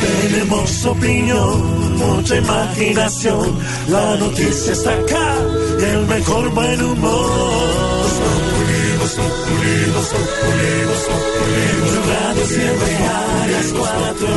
Tenemos opinión, mucha imaginación. La noticia está acá y el mejor buen humor. Radio siempre a las cuatro.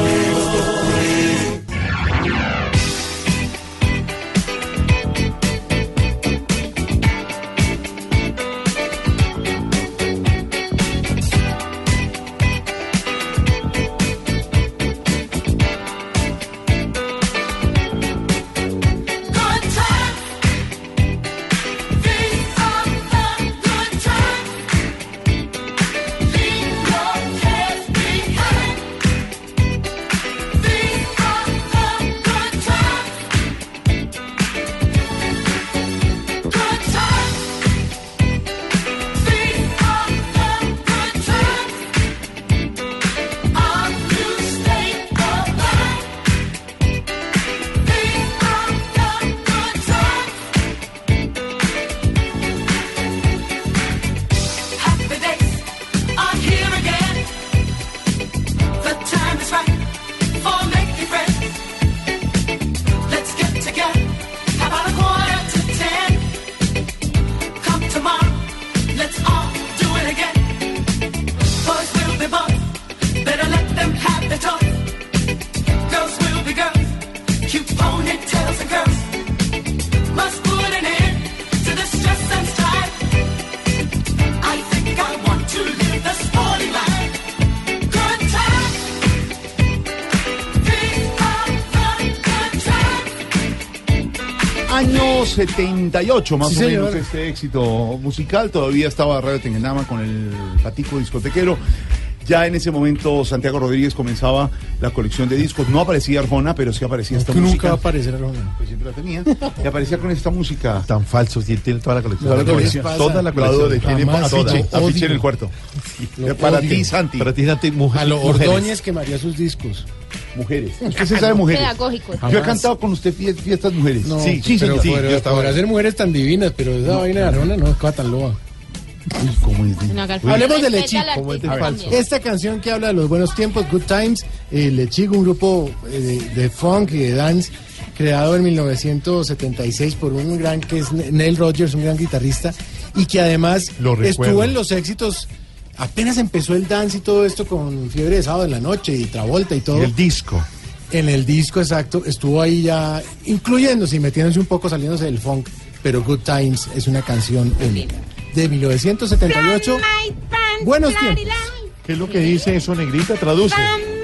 78, más Sí, o señor. menos, este éxito musical. Todavía estaba Radio Tengenama con el patico discotequero. Ya en ese momento Santiago Rodríguez comenzaba la colección de discos. No aparecía Arjona, pero sí aparecía esta que nunca música. va a aparecer Arjona. Pues siempre la tenía. Y aparecía con esta música. Tan falso, sí, tiene toda la colección. Toda la ¿Qué les colección. Toda la colección. afiche, afiche odio. en el cuarto. Para ti, Santi. Para ti, Santi, mujer. Ordóñez quemaría sus discos. Mujeres. Usted se sabe mujeres. Pedagógico. Yo he cantado con usted fie- fiestas mujeres. No, sí, sí, pero. Sí, yo estaba- podrá ser mujeres tan divinas, pero esa vaina de Arjona no es tan loa. Uy, ¿cómo es de- Hablemos de Lechí. Esta canción que habla de los buenos tiempos, Good Times, eh, Lechigo, un grupo eh, de, de funk y de dance creado en 1976 por un gran que es Neil Rogers, un gran guitarrista, y que además Lo estuvo en los éxitos. Apenas empezó el dance y todo esto con Fiebre de Sábado en la Noche y Travolta y todo. Y el disco. En el disco exacto, estuvo ahí ya incluyéndose y metiéndose un poco, saliéndose del funk, pero Good Times es una canción única. De 1978. Buenos tiempos. ¿Qué es lo que dice eso, negrita? Traduce.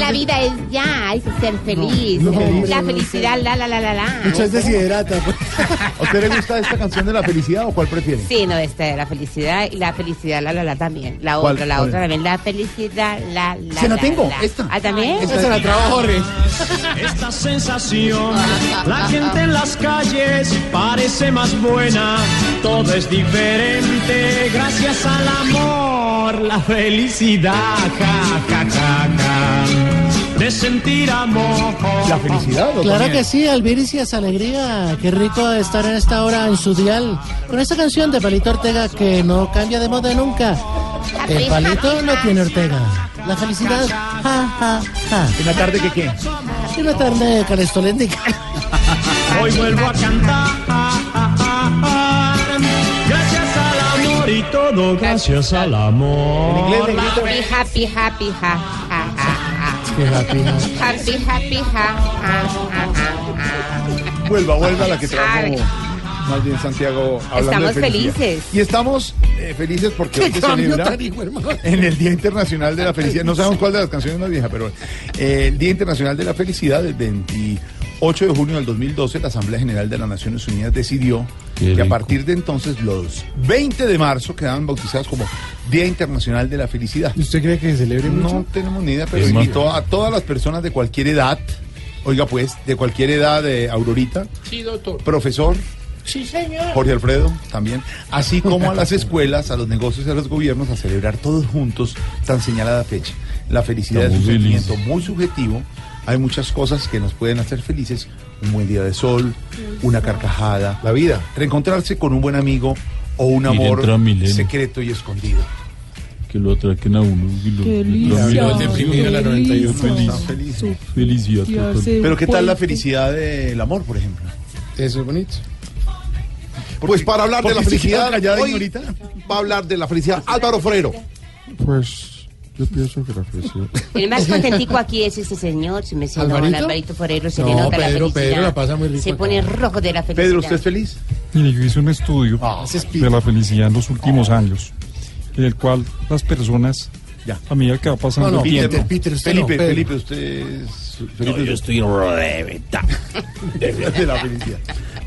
La vida es ya, hay que ser feliz. No, no, la no, felicidad, la, la, la, la, la. Muchas deshidrata. ¿A usted le gusta esta canción de la felicidad o cuál prefiere? Sí, no, esta de la felicidad y la felicidad, la, la, la también. La ¿Cuál? otra, la ¿Cuál? otra también. La felicidad, la, la. Se la tengo, la. esta. Ah, también. Esa se la trabajo, Jorge. Esta sensación, la gente en las calles parece más buena, todo es diferente gracias al amor, la felicidad, ja, ja, ja, ja, de sentir amor. La felicidad. ¿o Claro también? que sí, Alviricia, alegría. Qué rico estar en esta hora en su dial con esta canción de Palito Ortega que no cambia de moda nunca. El palito no tiene Ortega. La felicidad, ja, ja, ja. ¿En la tarde que qué? Y una tarde calestolente. Hoy vuelvo a cantar, gracias al amor y todo gracias al amor. En inglés. Happy, happy, happy, ja, happy. Happy, happy. Vuelva, vuelva a la que trajo más bien Santiago hablando Estamos de felices. Y estamos eh, felices porque hoy se celebra en el Día Internacional de la Felicidad. No sabemos cuál de las canciones es más vieja, pero eh, el Día Internacional de la Felicidad, el 28 8 de junio del 2012, la Asamblea General de las Naciones Unidas decidió que a partir de entonces los 20 de marzo quedaban bautizados como Día Internacional de la Felicidad. ¿Y ¿Usted cree que se celebre mucho? No tenemos ni idea, pero Es más- invitó a todas las personas de cualquier edad, oiga pues, de cualquier edad, de Aurorita, Sí, doctor. profesor, Sí, señor. Jorge Alfredo también, así como a las escuelas, a los negocios y a los gobiernos a celebrar todos juntos tan señalada fecha. La felicidad es un sentimiento muy subjetivo. Hay muchas cosas que nos pueden hacer felices. Un buen día de sol, una carcajada, la vida, reencontrarse con un buen amigo o un amor secreto y escondido. Que lo atraquen a uno. y lo- Qué lo- delicia. lo- deprimido en la 98. Feliz. Están felices. Felicidad. Pero ¿qué tal la felicidad del amor, por ejemplo? Eso es bonito. Pues para hablar de la felicidad, callada, hoy señorita. va a hablar de la felicidad Álvaro Forero. Pues yo pienso que la felicidad. El más contentico aquí es este señor, si me siento ¿Alvarito? Alvarito Forero, se le No, nota la Pedro, felicidad. Pedro la pasa muy rico Se acá. pone rojo de la felicidad. Pedro, ¿usted es feliz? Mire, yo hice un estudio es de la felicidad en los últimos años, en el cual las personas, Ya. a medida que va pasando No, no, el Peter, tiempo, Peter, usted Felipe. Felipe, usted es Felipe, yo estoy de la felicidad.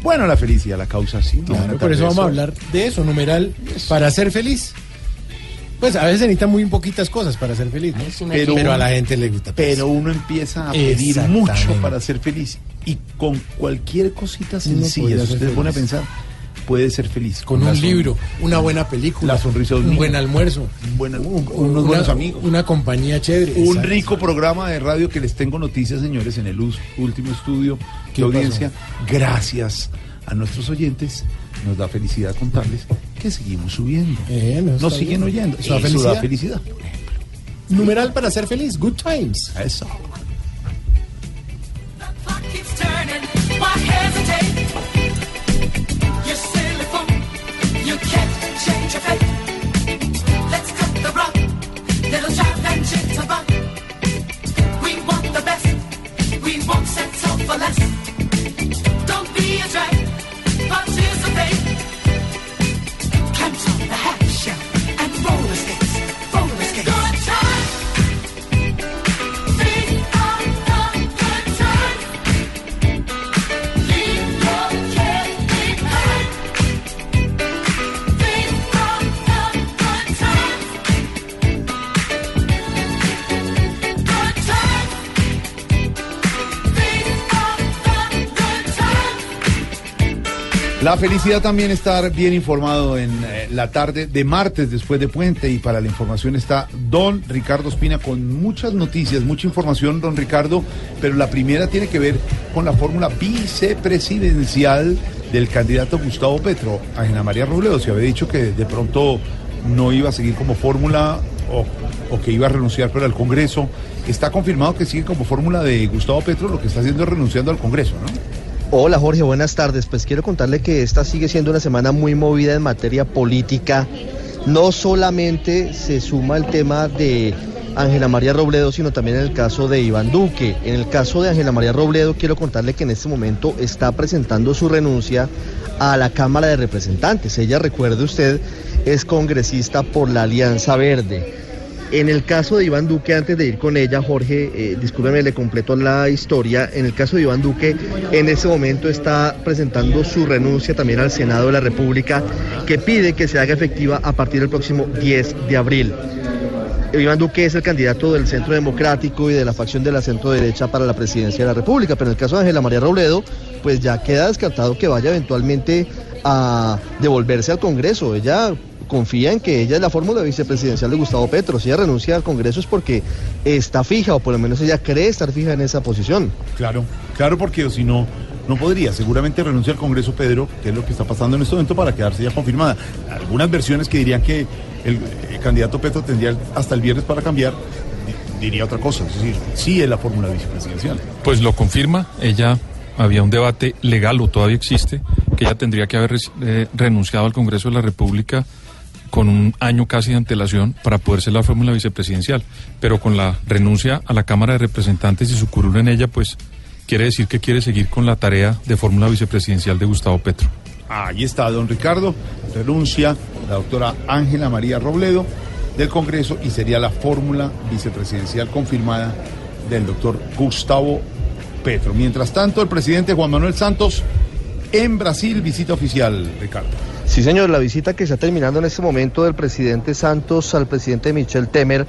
Bueno, la felicidad, la causa sí. ¿no? Claro, por eso vamos a hablar de eso, numeral, para ser feliz. Pues a veces necesitan muy poquitas cosas para ser feliz, ¿no? Pero- Pero a la gente le gusta. pues. Pero uno empieza a pedir mucho para ser feliz. Y con cualquier cosita sencilla, si usted se pone a pensar, puede ser feliz. con un libro, una buena película, La sonrisa de un buen almuerzo, un buen- un- unos una- buenos amigos. una compañía chévere. Un Exacto. rico programa de radio que les tengo noticias, señores, en el us- último estudio ¿Qué de audiencia. Gracias a nuestros oyentes, nos da felicidad contarles que seguimos subiendo. Eh, no, nos siguen bien. oyendo. Eso da felicidad. felicidad. Numeral para ser feliz, good times. Eso. La felicidad también estar bien informado en eh, la tarde de martes después de puente y para la información está don Ricardo Espina con muchas noticias, mucha información, don Ricardo, pero la primera tiene que ver con la fórmula vicepresidencial del candidato Gustavo Petro. Ángela María Robledo se había dicho que de pronto no iba a seguir como fórmula o, o que iba a renunciar pero al Congreso. Está confirmado que sigue como fórmula de Gustavo Petro, lo que está haciendo es renunciando al Congreso, ¿no? Hola Jorge, buenas tardes. Pues quiero contarle que esta sigue siendo una semana muy movida en materia política. No solamente se suma el tema de Ángela María Robledo, sino también en el caso de Iván Duque. En el caso de Ángela María Robledo, quiero contarle que en este momento está presentando su renuncia a la Cámara de Representantes. Ella, recuerde usted, es congresista por la Alianza Verde. En el caso de Iván Duque, antes de ir con ella, Jorge, eh, discúlpeme, le completo la historia. En el caso de Iván Duque, en ese momento está presentando su renuncia también al Senado de la República, que pide que se haga efectiva a partir del próximo 10 de abril. Iván Duque es el candidato del Centro Democrático y de la facción de la centro derecha para la presidencia de la República, pero en el caso de Ángela María Robledo, pues ya queda descartado que vaya eventualmente a devolverse al Congreso. Ella confía en que ella es la fórmula vicepresidencial de Gustavo Petro. Si ella renuncia al Congreso es porque está fija, o por lo menos ella cree estar fija en esa posición. Claro, claro, porque si no, no podría. Seguramente renuncia al Congreso Pedro, que es lo que está pasando en este momento, para quedarse ya confirmada. Algunas versiones que dirían que el, candidato Petro tendría hasta el viernes para cambiar, di- diría otra cosa. Es decir, sí es la fórmula vicepresidencial. pues lo confirma. Ella había un debate legal o todavía existe que ella tendría que haber eh, renunciado al Congreso de la República con un año casi de antelación para poder ser la fórmula vicepresidencial. Pero con la renuncia a la Cámara de Representantes y su curul en ella, pues quiere decir que quiere seguir con la tarea de fórmula vicepresidencial de Gustavo Petro. Ahí está, don Ricardo. Renuncia la doctora Ángela María Robledo del Congreso y sería la fórmula vicepresidencial confirmada del doctor Gustavo Petro. Mientras tanto, el presidente Juan Manuel Santos en Brasil, visita oficial, Ricardo. Sí, señor, la visita que está terminando en este momento del presidente Santos al presidente Michel Temer.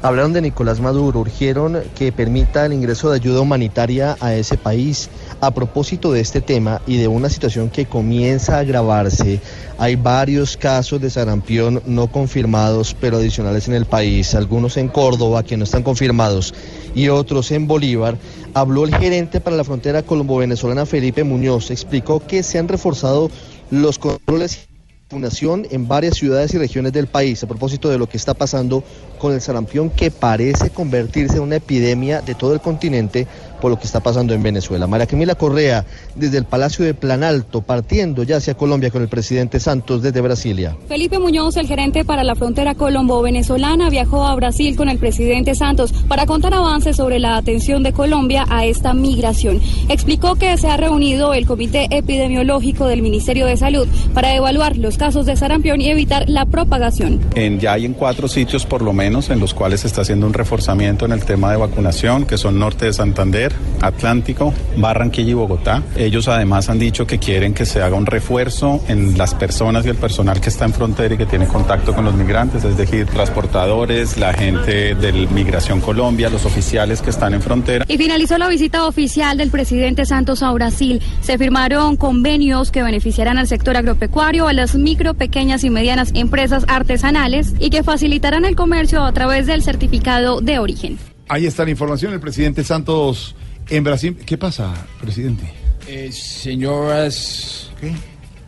Hablaron de Nicolás Maduro, urgieron que permita el ingreso de ayuda humanitaria a ese país. A propósito de este tema y de una situación que comienza a agravarse, hay varios casos de sarampión no confirmados, pero adicionales en el país, algunos en Córdoba que no están confirmados y otros en Bolívar. Habló el gerente para la frontera colombo-venezolana Felipe Muñoz, explicó que se han reforzado los controles de vacunación en varias ciudades y regiones del país a propósito de lo que está pasando con el sarampión que parece convertirse en una epidemia de todo el continente por lo que está pasando en Venezuela. María Camila Correa, desde el Palacio de Planalto, partiendo ya hacia Colombia con el presidente Santos desde Brasilia. Felipe Muñoz, el gerente para la frontera colombo-venezolana, viajó a Brasil con el presidente Santos para contar avances sobre la atención de Colombia a esta migración. Explicó que se ha reunido el Comité Epidemiológico del Ministerio de Salud para evaluar los casos de sarampión y evitar la propagación. En, ya hay en cuatro sitios por lo menos en los cuales se está haciendo un reforzamiento en el tema de vacunación, que son Norte de Santander, Atlántico, Barranquilla y Bogotá. Ellos además han dicho que quieren que se haga un refuerzo en las personas y el personal que está en frontera y que tiene contacto con los migrantes, es decir, transportadores, la gente de Migración Colombia, los oficiales que están en frontera. Y finalizó la visita oficial del presidente Santos a Brasil. Se firmaron convenios que beneficiarán al sector agropecuario, a las micro, pequeñas y medianas empresas artesanales y que facilitarán el comercio a través del certificado de origen. Ahí está la información, el presidente Santos en Brasil. ¿Qué pasa, presidente? Eh, senhoras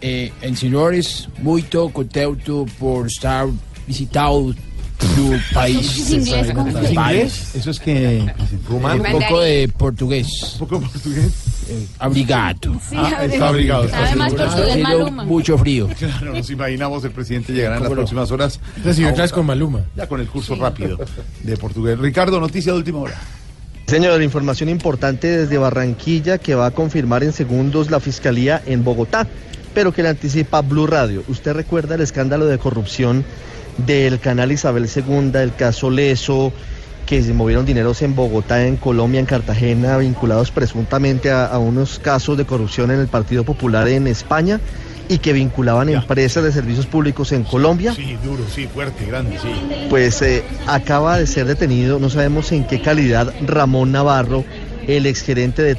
eh, senhores, muito contento por estar visitando tu país. ¿Inglés? ¿Inglés? Eso es que... Un poco de portugués. ¿Un poco de portugués? Eh, abrigado. Ah, está abrigado. Además, Ha portugués sido Maluma. mucho frío. Claro, nos imaginamos el presidente llegará en las próximas horas. Recibió clases con Maluma. Ya con el curso rápido de portugués. Ricardo, noticia de última hora. Señor, información importante desde Barranquilla que va a confirmar en segundos la Fiscalía en Bogotá, pero que le anticipa Blue Radio. ¿Usted recuerda el escándalo de corrupción del canal Isabel II, el caso Leso, que se movieron dineros en Bogotá, en Colombia, en Cartagena, vinculados presuntamente a, a unos casos de corrupción en el Partido Popular en España y que vinculaban empresas de servicios públicos en Colombia? Sí, duro, sí, fuerte, grande, sí. Pues eh, acaba de ser detenido, no sabemos en qué calidad, Ramón Navarro, el exgerente de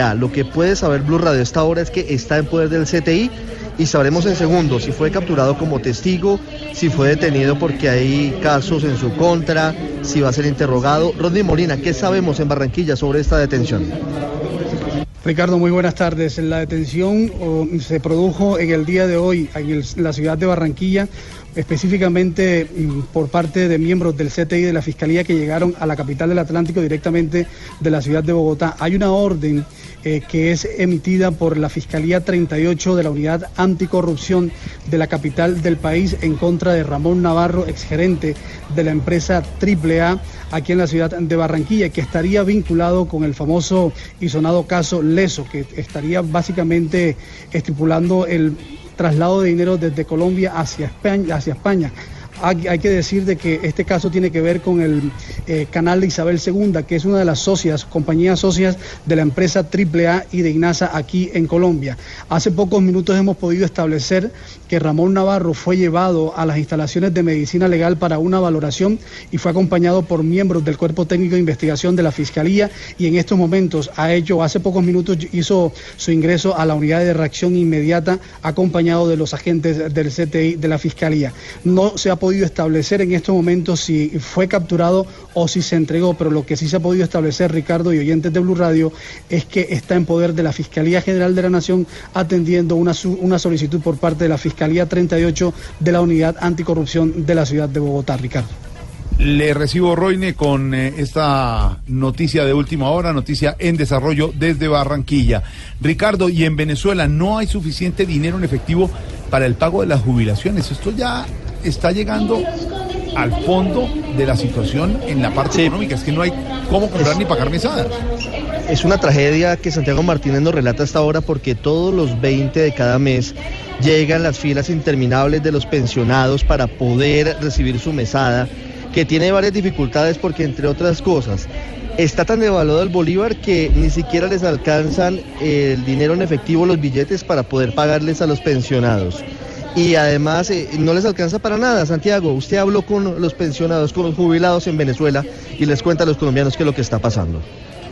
AAA. Lo que puede saber Blue Radio a esta hora es que está en poder del CTI y sabremos en segundos si fue capturado como testigo, si fue detenido porque hay casos en su contra, si va a ser interrogado. Rodney Molina, ¿qué sabemos en Barranquilla sobre esta detención? Ricardo, muy buenas tardes. La detención oh, se produjo en el día de hoy en la ciudad de Barranquilla, específicamente mm, por parte de miembros del CTI de la Fiscalía que llegaron a la capital del Atlántico directamente de la ciudad de Bogotá. Hay una orden eh, que es emitida por la Fiscalía 38 de la Unidad Anticorrupción de la capital del país en contra de Ramón Navarro, exgerente de la empresa AAA aquí en la ciudad de Barranquilla, que estaría vinculado con el famoso y sonado caso Leso, que estaría básicamente estipulando el traslado de dinero desde Colombia hacia España. Hay, que decir de que este caso tiene que ver con el eh, canal de Isabel II, que es una de las socias, compañías socias de la empresa AAA y de INASA aquí en Colombia. Hace pocos minutos hemos podido establecer que Ramón Navarro fue llevado a las instalaciones de medicina legal para una valoración y fue acompañado por miembros del Cuerpo Técnico de Investigación de la Fiscalía y en estos momentos ha hecho, hace pocos minutos hizo su ingreso a la unidad de reacción inmediata acompañado de los agentes del CTI de la Fiscalía. No se ha podido establecer en estos momentos si fue capturado o si se entregó, pero lo que sí se ha podido establecer, Ricardo y oyentes de Blue Radio, es que está en poder de la Fiscalía General de la Nación atendiendo una, una solicitud por parte de la Fiscalía 38 de la Unidad Anticorrupción de la ciudad de Bogotá, Ricardo. Le recibo, Roine, con eh, esta noticia de última hora, noticia en desarrollo desde Barranquilla. Ricardo, y en Venezuela no hay suficiente dinero en efectivo para el pago de las jubilaciones. Esto ya está llegando al fondo de la situación en la parte económica. Es que no hay cómo comprar ni pagar mesadas. Es una tragedia que Santiago Martínez nos relata hasta ahora porque todos los 20 de cada mes llegan las filas interminables de los pensionados para poder recibir su mesada, que tiene varias dificultades porque entre otras cosas, Está tan devaluado el bolívar que ni siquiera les alcanzan el dinero en efectivo, los billetes, para poder pagarles a los pensionados. Y además eh, no les alcanza para nada. Santiago, usted habló con los pensionados, con los jubilados en Venezuela y les cuenta a los colombianos qué es lo que está pasando.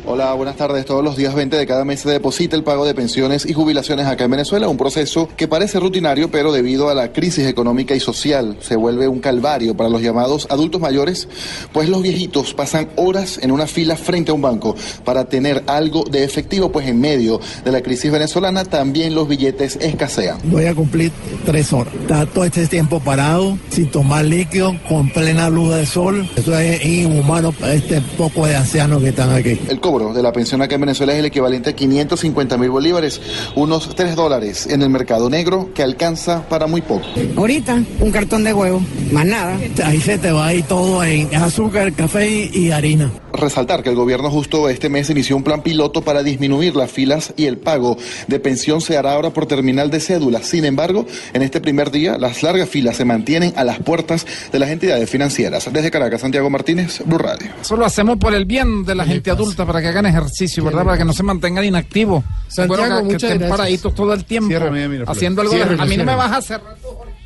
Hola, buenas tardes. Todos los días 20 de cada mes se deposita el pago de pensiones y jubilaciones acá en Venezuela, un proceso que parece rutinario, pero debido a la crisis económica y social se vuelve un calvario para los llamados adultos mayores, pues los viejitos pasan horas en una fila frente a un banco para tener algo de efectivo, pues en medio de la crisis venezolana también los billetes escasean. Voy a cumplir tres horas. Está todo este tiempo parado, sin tomar líquido, con plena luz de sol. Eso es inhumano para este poco de ancianos que están aquí. El cobro de la pensión acá en Venezuela es el equivalente a 550 mil bolívares, unos 3 dólares en el mercado negro que alcanza para muy poco. Ahorita, un cartón de huevo, más nada. Ahí se te va ir todo en azúcar, café y harina. Resaltar que el gobierno justo este mes inició un plan piloto para disminuir las filas y el pago de pensión se hará ahora por terminal de cédulas. Sin embargo, en este primer día, las largas filas se mantienen a las puertas de las entidades financieras. Desde Caracas, Santiago Martínez, Blue Radio. Eso lo hacemos por el bien de la gente adulta, para que hagan ejercicio, ¿verdad? Para que no se mantengan inactivos. Santiago, Bueno, que- que, muchas estén gracias. paraditos todo el tiempo, mira, haciendo algo. de- a mí no me vas a hacer.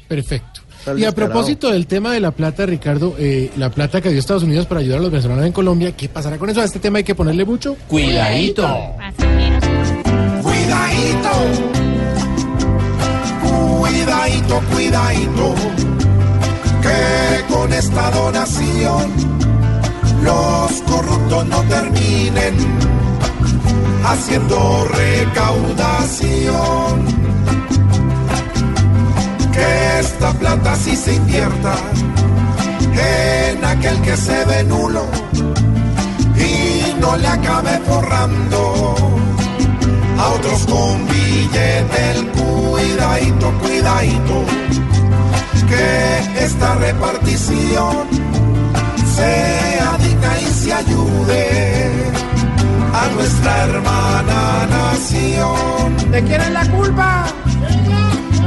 Perfecto. Y a propósito del tema de la plata, Ricardo, eh, la plata que dio Estados Unidos para ayudar a los venezolanos en Colombia, ¿qué pasará con eso? A este tema hay que ponerle mucho Cuidadito. Cuidadito. Cuidadito, cuidadito. Que con esta donación los corruptos no terminen haciendo recaudación. Que esta plata sí se invierta en aquel que se ve nulo y no le acabe forrando a otros con billete el cuidadito, cuidadito, que esta repartición sea y se ayude a nuestra hermana nación. ¿De quién es la culpa?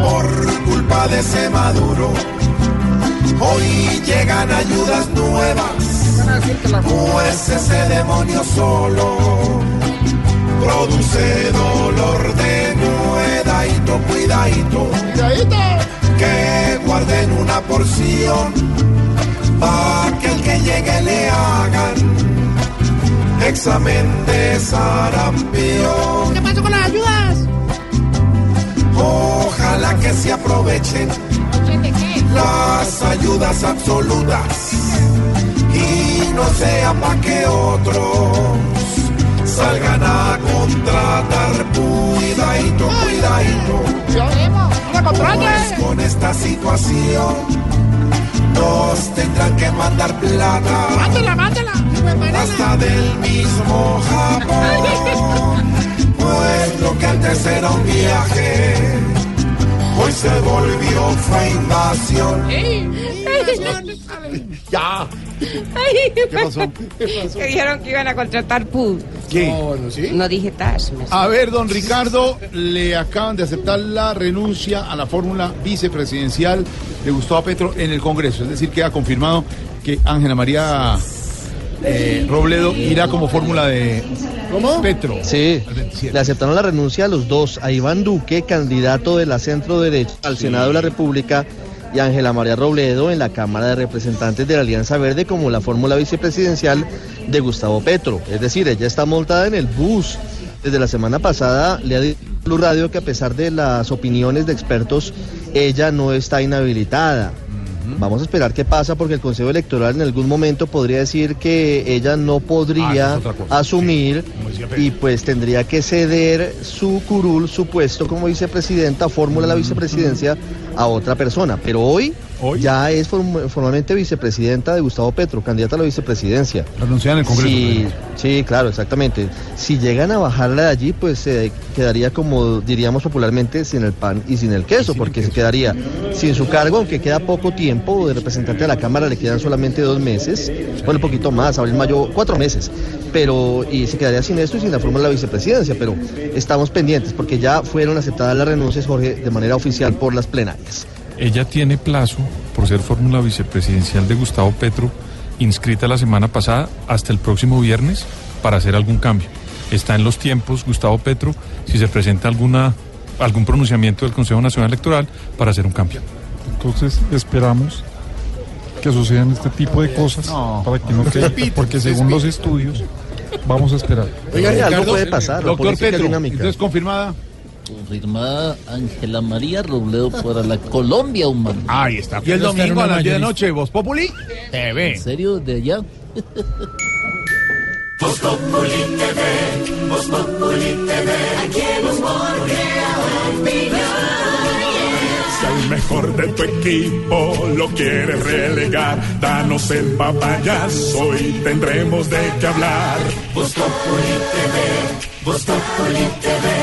Por culpa de ese maduro, hoy llegan ayudas nuevas, pues ese demonio solo produce dolor de cuidadito, cuidadito, que guarden una porción para que el que llegue le hagan examen de sarampión. ¿Qué pasó con las ayudas? Ojalá que se aprovechen las ayudas absolutas y no sea pa' que otros salgan a contratar. Cuidadito, cuidadito. Pues con esta situación nos tendrán que mandar plata. Mándela, mándela. Hasta del mismo Japón. Pues lo que antes era un viaje, hoy se volvió fue invasión. Ya. ¿Qué pasó? Que dijeron que iban a contratar PUD. ¿Qué? No dije TAS. A ver, don Ricardo, le acaban de aceptar la renuncia a la fórmula vicepresidencial de Gustavo Petro en el Congreso. Es decir, queda confirmado que Ángela María eh, Robledo irá como fórmula de Petro. Sí, le aceptaron la renuncia a los dos, a Iván Duque, candidato de la centro derecha al Senado de la República, y Ángela María Robledo en la Cámara de Representantes de la Alianza Verde como la fórmula vicepresidencial de Gustavo Petro. Es decir, ella está montada en el bus. Desde la semana pasada le ha dicho Blue Radio que a pesar de las opiniones de expertos, ella no está inhabilitada. Vamos a esperar qué pasa porque el Consejo Electoral en algún momento podría decir que ella no podría Ah, cosa, asumir y pues tendría que ceder su curul, su puesto como vicepresidenta, fórmula la vicepresidencia a otra persona. Pero hoy, ya es form- formalmente vicepresidenta de Gustavo Petro, candidata a la vicepresidencia. Anunciada en el Congreso. Sí, sí, claro, exactamente. Si llegan a bajarla de allí, pues se quedaría como diríamos popularmente sin el pan y sin el queso, porque se quedaría sin su cargo, aunque queda poco tiempo de representante de la Cámara, le quedan solamente dos meses, bueno, un poquito más, abril, mayo, cuatro meses, pero y se quedaría sin esto y sin la fórmula de la vicepresidencia, pero estamos pendientes porque ya fueron aceptadas las renuncias, Jorge, de manera oficial por las plenarias. Ella tiene plazo, por ser fórmula vicepresidencial de Gustavo Petro, inscrita la semana pasada hasta el próximo viernes para hacer algún cambio. Está en los tiempos, Gustavo Petro, si se presenta alguna, algún pronunciamiento del Consejo Nacional Electoral para hacer un cambio. Entonces esperamos que sucedan este tipo de cosas para que no quede, porque según los estudios vamos a esperar. Oiga, algo puede pasar. Doctor Petro, dinámica. entonces confirmada. Confirmada Ángela María Robledo para la Colombia humana. Ahí está. Y el domingo a las 10 de la noche, Voz Populi TV. ¿En serio? ¿De allá? Voz Populi TV, Voz Populi TV, aquí opinión. Si al mejor de tu equipo lo quieres relegar, danos el papayazo y tendremos de qué hablar. Voz Populi TV, Voz Populi TV,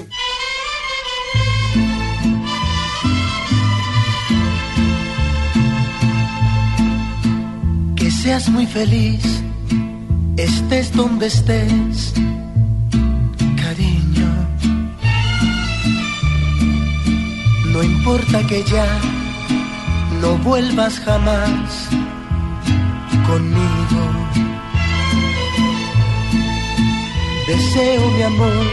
seas muy feliz, estés donde estés, cariño. No importa que ya no vuelvas jamás conmigo. Deseo, mi amor,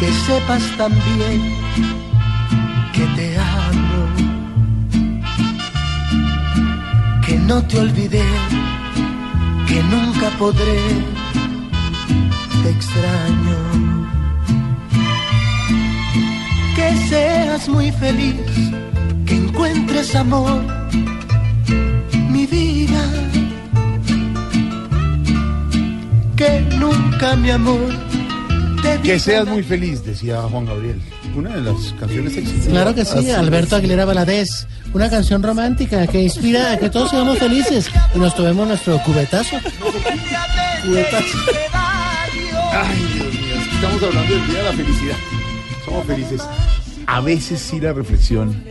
que sepas también no te olvidé, que nunca podré, te extraño. Que seas muy feliz, que encuentres amor, mi vida. Que nunca, mi amor, te Que seas muy feliz, decía Juan Gabriel. Una de las canciones exitosas. Claro que sí, Así Alberto. Aguilera Valadez. Una canción romántica que inspira a que todos seamos felices y nos tomemos nuestro cubetazo. Cubetazo. Ay, Dios mío, estamos hablando del Día de la Felicidad. Somos felices. A veces sí la reflexión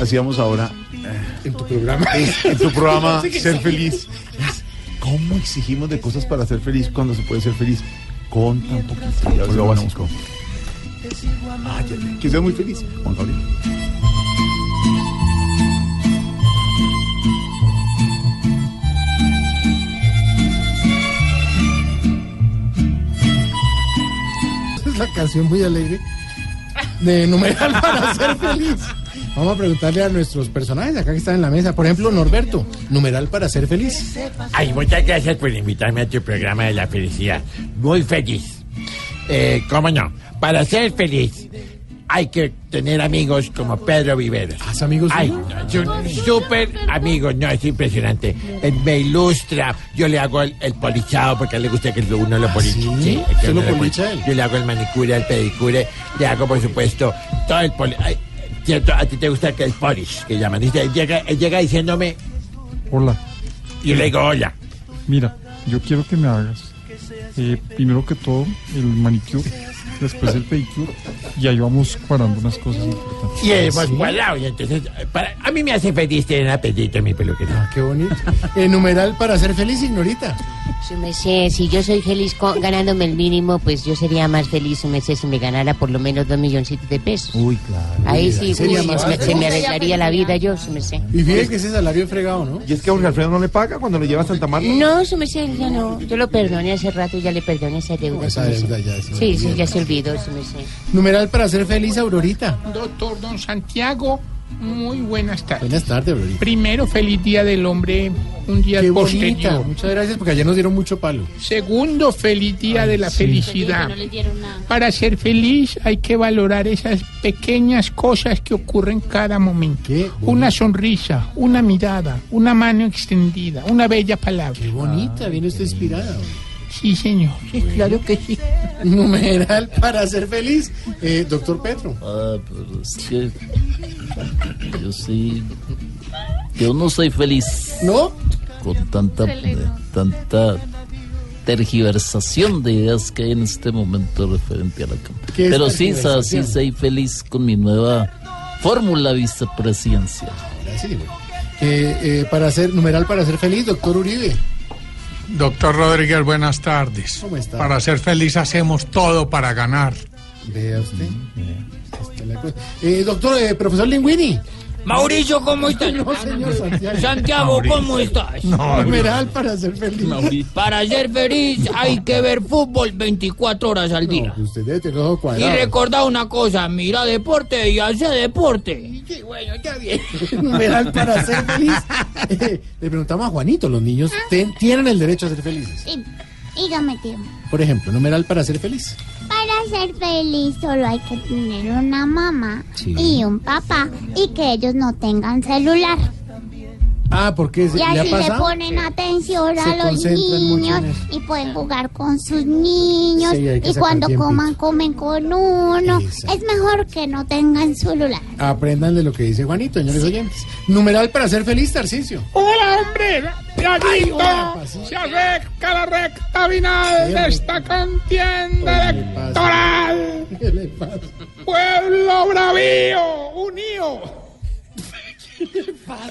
hacíamos ahora eh, En tu programa. es en tu programa Sí Ser sí. Feliz. es, ¿Cómo exigimos de cosas para ser feliz cuando se puede ser feliz con tan poquito? Lo básico. Ay, ay, ay, que sea muy feliz, Juan Gabriel. es la canción muy alegre de numeral para ser feliz. Vamos a preguntarle a nuestros personajes acá que están en la mesa. Por ejemplo, Norberto, numeral para ser feliz. Ay, muchas gracias por invitarme a tu programa de la felicidad. Muy feliz. Eh, ¿Cómo no? Para ser feliz hay que tener amigos como Pedro Viveros. ¿Has amigos Ay, no, súper amigos, no, es impresionante. Él me ilustra, yo le hago el, el polichado porque a él le gusta que uno lo poliche. ¿sí? Sí, que ¿Usted uno lo lo policha poliche. él? Yo le hago el manicure, el pedicure, le hago por supuesto todo el poli... ay, cierto, a ti te gusta que el polish, que llaman. Dice, él llega, él llega diciéndome, Hola, y yo le digo, hola. mira, yo quiero que me hagas, eh, primero que todo, el manicure, después el pedicure, y ahí vamos cuadrando unas cosas importantes. Y hemos cuadrado, y entonces, para, a mí me hace feliz tener una pedita en mi peluquería. Ah, qué bonito. Eh, numeral para ser feliz, Ignorita. Su merced, si yo soy feliz con- ganándome el mínimo, pues yo sería más feliz, su merced, si me ganara por lo menos dos milloncitos de pesos. Uy, claro. Ahí sí, Sería uy, más me- se me arreglaría la vida yo, su merced. Y fíjate que ese salario es fregado, ¿no? Y es que a Jorge Alfredo no le paga cuando le lleva a Santa Marta. No, su merced, ya no. Yo lo perdoné hace rato, ya le perdoné esa deuda. Esa deuda ya se Sí, sí, ya se olvidó, su merced. Numeral para ser feliz, Aurorita. Doctor Don Santiago, muy buenas tardes. Buenas tardes, Aurorita. Primero, feliz Día del Hombre, un día Qué bonita. posterior. Muchas gracias porque ayer nos dieron mucho palo. Segundo, feliz Día de la sí. Felicidad. Para ser feliz hay que valorar esas pequeñas cosas que ocurren cada momento. Una sonrisa, una mirada, una mano extendida, una bella palabra. Qué bonita, viene usted inspirada. Sí, señor. Sí, claro que sí. Numeral para ser feliz, eh, doctor Petro. Ah, pero es que yo sí, yo no soy feliz. ¿No? Con tanta, eh, tanta tergiversación de ideas que hay en este momento referente a la Cámara. ¿Qué es Pero sí, sí, soy feliz con mi nueva fórmula vicepresidencial. Sí, güey. Eh, eh, para hacer, numeral para ser feliz, doctor Uribe. Doctor Rodríguez, buenas tardes. ¿Cómo está? Para ser feliz hacemos todo para ganar. Vea usted. Cosa. Eh, doctor, eh, profesor Linguini. Mauricio, ¿cómo estás? No, señor Santiago. Santiago, ¿cómo estás? numeral para ser feliz. Para ser feliz hay que ver fútbol 24 horas al día. Usted debe tener ojo Y recordar una cosa, mira deporte y hace deporte. Qué bueno, ya bien. numeral para ser feliz. Eh, le preguntamos a Juanito, los niños ten- tienen el derecho a ser felices. Sí, dígame, tío. Por ejemplo, numeral para ser feliz. Para ser feliz solo hay que tener una mamá Sí. y un papá y que ellos no tengan celular. Ah, porque se- Y le ha así le ponen atención Se a los niños y pueden jugar con sus niños Sí, y cuando tiempito. coman, comen con uno. Es mejor que no tengan celular. Aprendan de lo que dice Juanito, señores oyentes. Numeral para ser feliz, Tarcicio. Hola, hombre. Tiaguito. Se acerca la recta final de esta contienda electoral. ¿Qué le pasa? Pueblo bravío, unido.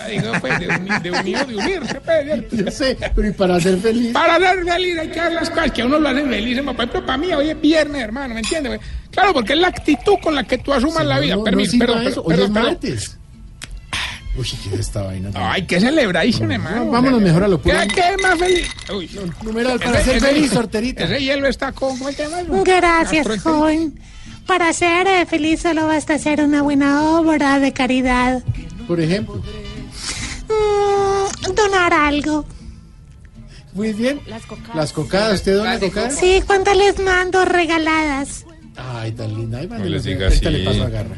Digo, pues, de, uni- de unido, de unirse, pues. Yo sé, pero ¿y para ser feliz? Para ser feliz hay que hacer las cosas que a uno lo hacen feliz, hermano. Por ejemplo, para mí hoy es viernes, hermano, ¿me entiendes? Claro, porque es la actitud con la que tú asumas la vida. No, no Permiso, sirva perdón, eso. perdón, Hoy es perdón. martes. Uy, ¿qué es esta vaina? Ay, qué celebration, hermano. vámonos mejor a lo puro. ¿Qué, qué es más feliz? Uy. Numeral para Ese- ser ese- feliz, sorterita. Ese hielo está con... Gracias, joven. Para ser eh, feliz solo basta hacer una buena obra de caridad. Por ejemplo. Mm, donar algo. Muy bien. Las cocadas. ¿Usted dona cocadas? Sí, ¿cuántas les mando regaladas? Ay, tan linda. Ay, No les diga ahorita así. le paso a garra.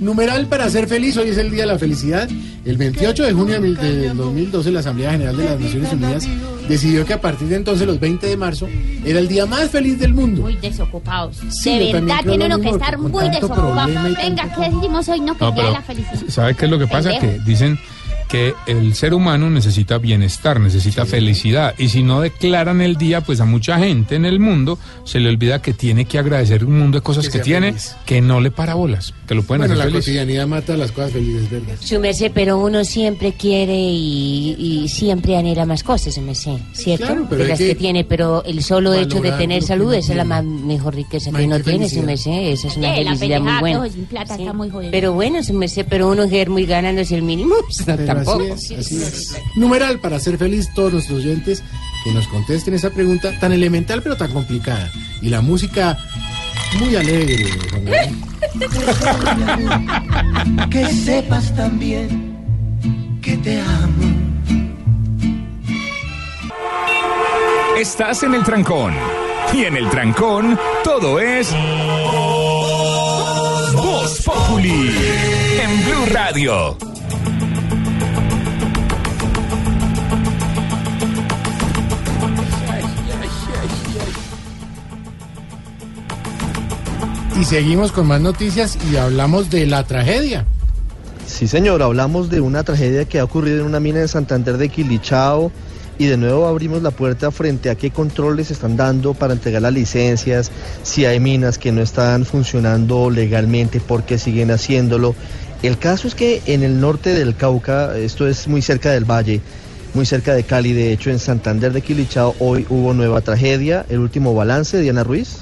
Numeral para ser feliz, hoy es el Día de la Felicidad. El 28 de junio de mil- del 2012 la Asamblea General de las Naciones Unidas decidió que a partir de entonces, los 20 de marzo, era el día más feliz del mundo. Muy desocupados. Sí, de verdad tiene lo uno que estar muy tanto desocupado. problema y Venga, ¿qué decimos hoy? No, que No, día de la felicidad. ¿sabe qué es lo que pasa? Pendejo. Que dicen que el ser humano necesita bienestar, necesita felicidad. Y si no declaran el día, pues a mucha gente en el mundo se le olvida que tiene que agradecer un mundo de cosas Que tiene feliz. que no le para bolas, que lo pueden Bueno, la hacer feliz. cotidianidad mata las cosas felices, ¿verdad? Su merced, pero uno siempre quiere y, y siempre anhela más cosas, su merced, ¿cierto? Claro, pero de las que que, tiene, pero el solo hecho de tener que salud esa es la más mejor riqueza que uno tiene, su merced. Esa es una Eh, la felicidad muy buena. plata está muy. Pero bueno, su merced, pero uno que muy ganándose el mínimo, pues, Pero tampoco. Así es, así es. Numeral para ser feliz todos nuestros oyentes que nos contesten esa pregunta tan elemental pero tan complicada. Y la música muy alegre. Que sepas también que te amo. Estás en el trancón. Y en el trancón, todo es. Voz Populi. En Blue Radio. Y seguimos con más noticias y hablamos de la tragedia. Sí, señor, hablamos de una tragedia que ha ocurrido en una mina de Santander de Quilichao y de nuevo abrimos la puerta frente a qué controles están dando para entregar las licencias, si hay minas que no están funcionando legalmente, por qué siguen haciéndolo. El caso es que en el norte del Cauca, esto es muy cerca del valle, muy cerca de Cali, de hecho en Santander de Quilichao hoy hubo nueva tragedia, el último balance, Diana Ruiz.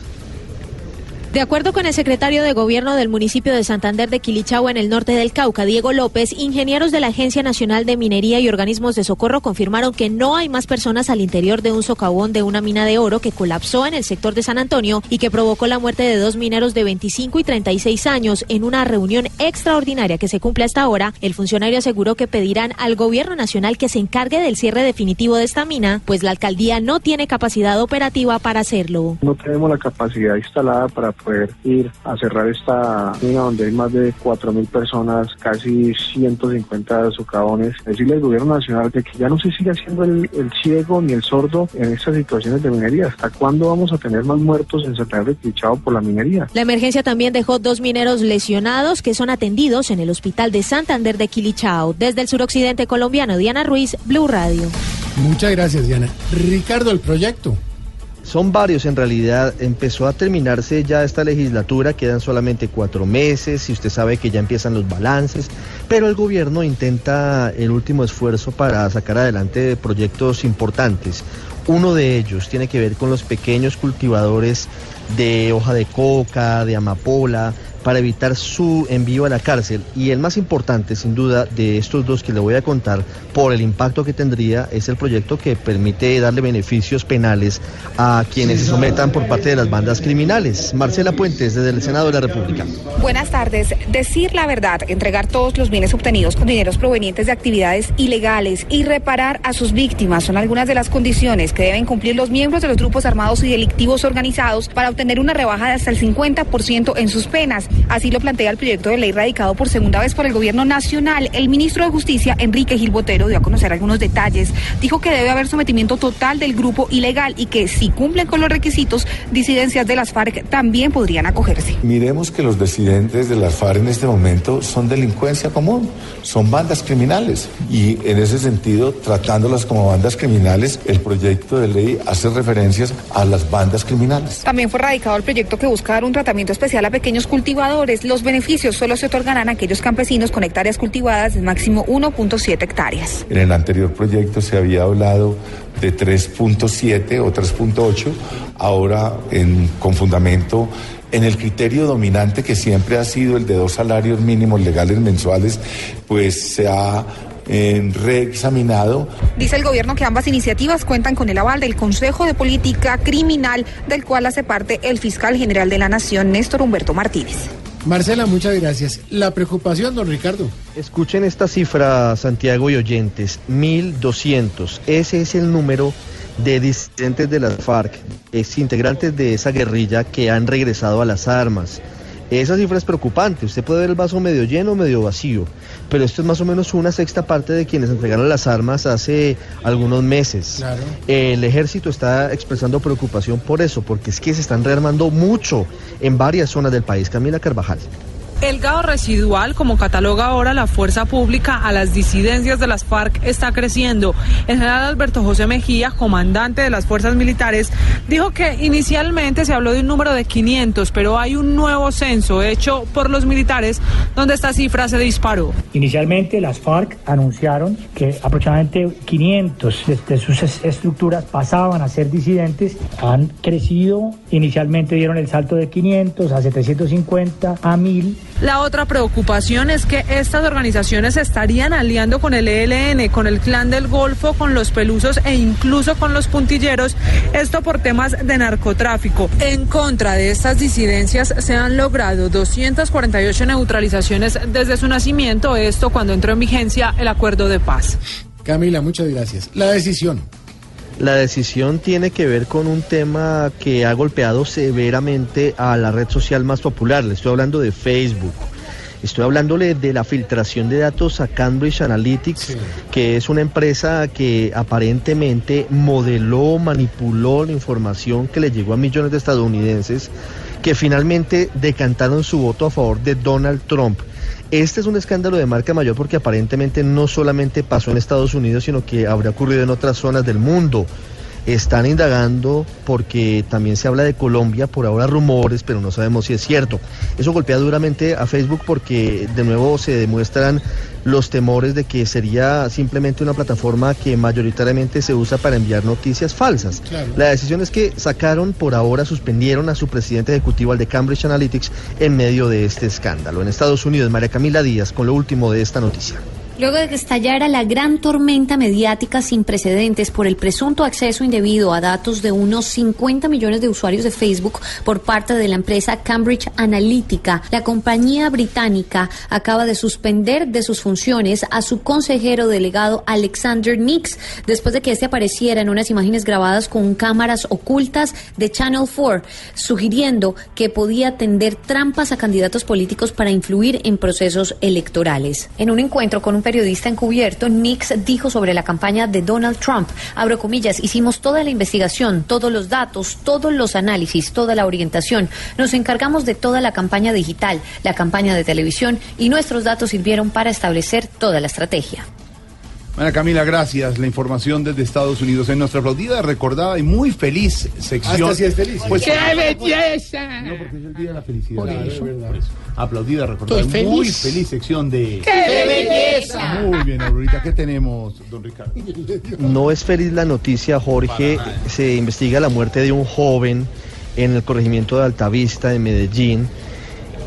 De acuerdo con el secretario de Gobierno del municipio de Santander de Quilichagua en el norte del Cauca, Diego López, ingenieros de la Agencia Nacional de Minería y organismos de socorro confirmaron que no hay más personas al interior de un socavón de una mina de oro que colapsó en el sector de San Antonio y que provocó la muerte de dos mineros de 25 y 36 años en una reunión extraordinaria que se cumple hasta ahora. El funcionario aseguró que pedirán al Gobierno Nacional que se encargue del cierre definitivo de esta mina, pues la alcaldía no tiene capacidad operativa para hacerlo. No tenemos la capacidad instalada para poder ir a cerrar esta mina donde hay más de 4.000 personas, casi 150 socavones. Decirle al gobierno nacional de que ya no se sigue haciendo el, el ciego ni el sordo en estas situaciones de minería. ¿Hasta cuándo vamos a tener más muertos en Santander de Quilichao por la minería? La emergencia también dejó dos mineros lesionados que son atendidos en el hospital de Santander de Quilichao. Desde el suroccidente colombiano, Diana Ruiz, Blue Radio. Muchas gracias, Diana. Ricardo, el proyecto. Son varios en realidad. Empezó a terminarse ya esta legislatura, quedan solamente cuatro meses y usted sabe que ya empiezan los balances, pero el gobierno intenta el último esfuerzo para sacar adelante proyectos importantes. Uno de ellos tiene que ver con los pequeños cultivadores de hoja de coca, de amapola, para evitar su envío a la cárcel. Y el más importante, sin duda, de estos dos que le voy a contar, por el impacto que tendría, es el proyecto que permite darle beneficios penales a quienes se sometan por parte de las bandas criminales. Marcela Puentes, desde el Senado de la República. Buenas tardes. Decir la verdad, entregar todos los bienes obtenidos con dineros provenientes de actividades ilegales y reparar a sus víctimas son algunas de las condiciones que deben cumplir los miembros de los grupos armados y delictivos organizados para obtener una rebaja de hasta el 50% en sus penas. Así lo plantea el proyecto de ley radicado por segunda vez por el gobierno nacional. El ministro de Justicia, Enrique Gil Botero, dio a conocer algunos detalles. Dijo que debe haber sometimiento total del grupo ilegal y que si cumplen con los requisitos, disidencias de las FARC también podrían acogerse. Miremos que los disidentes de las FARC en este momento son delincuencia común, son bandas criminales y en ese sentido, tratándolas como bandas criminales, el proyecto de ley hace referencias a las bandas criminales. También fue radicado el proyecto que busca dar un tratamiento especial a pequeños Los beneficios solo se otorgarán a aquellos campesinos con hectáreas cultivadas de máximo 1.7 hectáreas. En el anterior proyecto se había hablado de 3.7 o 3.8, ahora en, con fundamento en el criterio dominante que siempre ha sido el de dos salarios mínimos legales mensuales, pues se ha eh, reexaminado. Dice el gobierno que ambas iniciativas cuentan con el aval del Consejo de Política Criminal, del cual hace parte el fiscal general de la Nación, Néstor Humberto Martínez. Marcela, muchas gracias. La preocupación, don Ricardo. Escuchen esta cifra, Santiago y oyentes, 1.200. Ese es el número de disidentes de las FARC, ex integrantes de esa guerrilla que han regresado a las armas. Esa cifra es preocupante. Usted puede ver el vaso medio lleno o medio vacío, pero esto es más o menos una sexta parte de quienes entregaron las armas hace algunos meses. Claro. El ejército está expresando preocupación por eso, porque es que se están rearmando mucho en varias zonas del país. Camila Carvajal. El gado residual, como cataloga ahora la fuerza pública a las disidencias de las FARC, está creciendo. El general Alberto José Mejía, comandante de las fuerzas militares, dijo que inicialmente se habló de un número de 500, pero hay un nuevo censo hecho por los militares donde esta cifra se disparó. Inicialmente las FARC anunciaron que aproximadamente 500 de, sus es- estructuras pasaban a ser disidentes, han crecido, inicialmente dieron el salto de 500 a 750 a 1000. La otra preocupación es que estas organizaciones estarían aliando con el ELN, con el Clan del Golfo, con los Pelusos e incluso con los Puntilleros, esto por temas de narcotráfico. En contra de estas disidencias se han logrado 248 neutralizaciones desde su nacimiento, esto cuando entró en vigencia el acuerdo de paz. Camila, muchas gracias. La decisión. La decisión tiene que ver con un tema que ha golpeado severamente a la red social más popular. Le estoy hablando de Facebook. Estoy hablándole de la filtración de datos a Cambridge Analytics, que es una empresa que aparentemente modeló, manipuló la información que le llegó a millones de estadounidenses que finalmente decantaron su voto a favor de Donald Trump. Este es un escándalo de marca mayor porque aparentemente no solamente pasó en Estados Unidos, sino que habría ocurrido en otras zonas del mundo. Están indagando porque también se habla de Colombia, por ahora rumores, pero no sabemos si es cierto. Eso golpea duramente a Facebook porque de nuevo se demuestran los temores de que sería simplemente una plataforma que mayoritariamente se usa para enviar noticias falsas. Claro. La decisión es que sacaron por ahora, suspendieron a su presidente ejecutivo, al de Cambridge Analytics, en medio de este escándalo. En Estados Unidos, María Camila Díaz, con lo último de esta noticia. Luego de que estallara la gran tormenta mediática sin precedentes por el presunto acceso indebido a datos de unos 50 millones de usuarios de Facebook por parte de la empresa Cambridge Analytica, la compañía británica acaba de suspender de sus funciones a su consejero delegado Alexander Nix después de que este apareciera en unas imágenes grabadas con cámaras ocultas de Channel 4, sugiriendo que podía tender trampas a candidatos políticos para influir en procesos electorales. En un encuentro con un periodista encubierto, Nix dijo sobre la campaña de Donald Trump, abro comillas, hicimos toda la investigación, todos los datos, todos los análisis, toda la orientación. Nos encargamos de toda la campaña digital, la campaña de televisión y nuestros datos sirvieron para establecer toda la estrategia. Bueno, Camila, gracias. La información desde Estados Unidos en nuestra aplaudida, recordada y muy feliz sección. Hasta es feliz. Pues, ¡Qué belleza! No, porque es el día de la felicidad. Por eso. Por eso. Aplaudida, recordada. Muy feliz. feliz sección de. ¡Qué belleza! Muy bien, Aurorita. ¿Qué tenemos, don Ricardo? No es feliz la noticia, Jorge. Se investiga la muerte de un joven en el corregimiento de Altavista, de Medellín,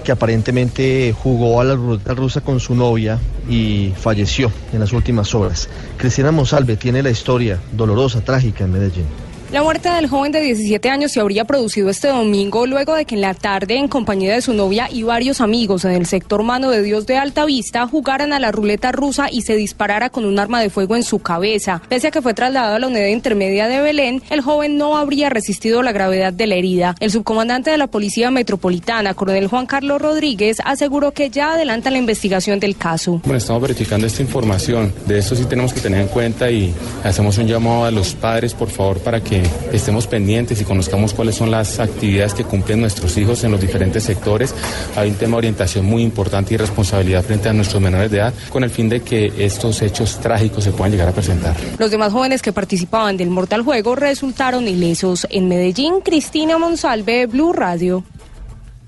que aparentemente jugó a la ruleta rusa con su novia y falleció en las últimas horas. Cristina Monsalve tiene la historia dolorosa, trágica en Medellín. La muerte del joven de 17 años se habría producido este domingo luego de que en la tarde, en compañía de su novia y varios amigos en el sector Mano de Dios de Alta Vista, jugaran a la ruleta rusa y se disparara con un arma de fuego en su cabeza. Pese a que fue trasladado a la unidad intermedia de Belén, el joven no habría resistido la gravedad de la herida. El subcomandante de la Policía Metropolitana, coronel Juan Carlos Rodríguez, aseguró que ya adelanta la investigación del caso. Bueno, estamos verificando esta información. De esto sí tenemos que tener en cuenta y hacemos un llamado a los padres, por favor, para que estemos pendientes y conozcamos cuáles son las actividades que cumplen nuestros hijos en los diferentes sectores. Hay un tema de orientación muy importante y responsabilidad frente a nuestros menores de edad, con el fin de que estos hechos trágicos se puedan llegar a presentar. Los demás jóvenes que participaban del Mortal Juego resultaron ilesos. En Medellín, Cristina Monsalve, Blue Radio.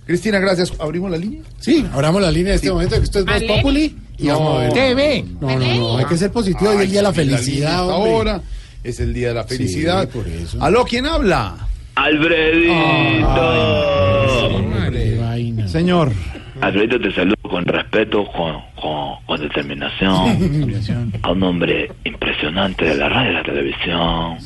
Cristina, gracias. ¿Abrimos la línea? Sí, abramos la línea en este momento, que esto es ¿Aleni? Populi. Y vamos a ver. TV. No, no, no, hay que ser positivo. Es el día de la felicidad. Ahora es el día de la felicidad. Sí, por eso. ¿Aló, quién habla? Alfredito. Señor. Alfredito, te saludo con respeto, con, con, con determinación. A un hombre impresionante de la radio y la televisión.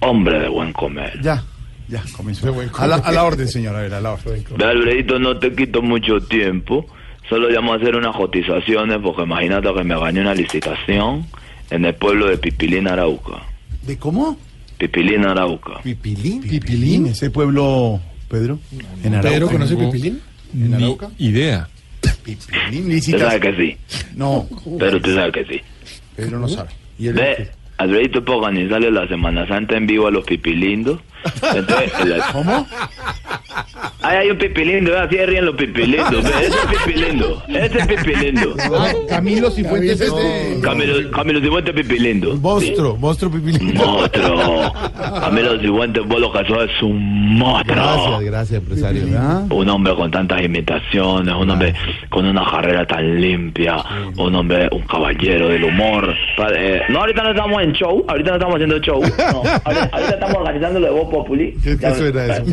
Hombre de buen comer. Ya, ya, comenzó. A la, a la orden, señor. A ver, a la orden. Alfredito, no te quito mucho tiempo. Solo llamo a hacer unas cotizaciones porque imagínate que me gané una licitación en el pueblo de Pipilín, Arauca. ¿De cómo? Pipilín, Arauca. Pipilín. Pipilín, ese pueblo, Pedro. En Arauca. ¿Pedro conoce Pipilín? ¿En Arauca? idea. Pipilín, licitación. sabe que sí. No, Pero usted sabe que sí. Pedro no sabe. ¿Y él Ve, Alfredito, puedo organizarle la Semana Santa en vivo a los pipilindos. Entonces, el- ¿Cómo? Ay, hay un pipilindo, así ríen los pipilindos. Ese es pipilindo. Ese es pipilindo. Ah, Camilo Cifuentes es de... Camilo, Camilo Cifuentes pipilindo. Monstruo, monstruo Pipilín. Monstruo. Camilo Cifuentes, vos lo sos es un monstruo. Gracias, gracias, empresario. ¿Ah? Un hombre con tantas imitaciones, un hombre con una carrera tan limpia, un hombre, un caballero del humor. Eh, no, ahorita no estamos en show, ahorita no estamos haciendo show. No, ahorita, ahorita estamos organizando lo de Voz Populi. ¿Qué, qué suena eso?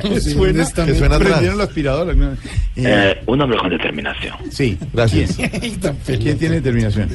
¿Qué suena atrás. Prendieron la aspiradora. Eh, Eh, un hombre con determinación. sí, gracias. ¿Quién tiene determinación?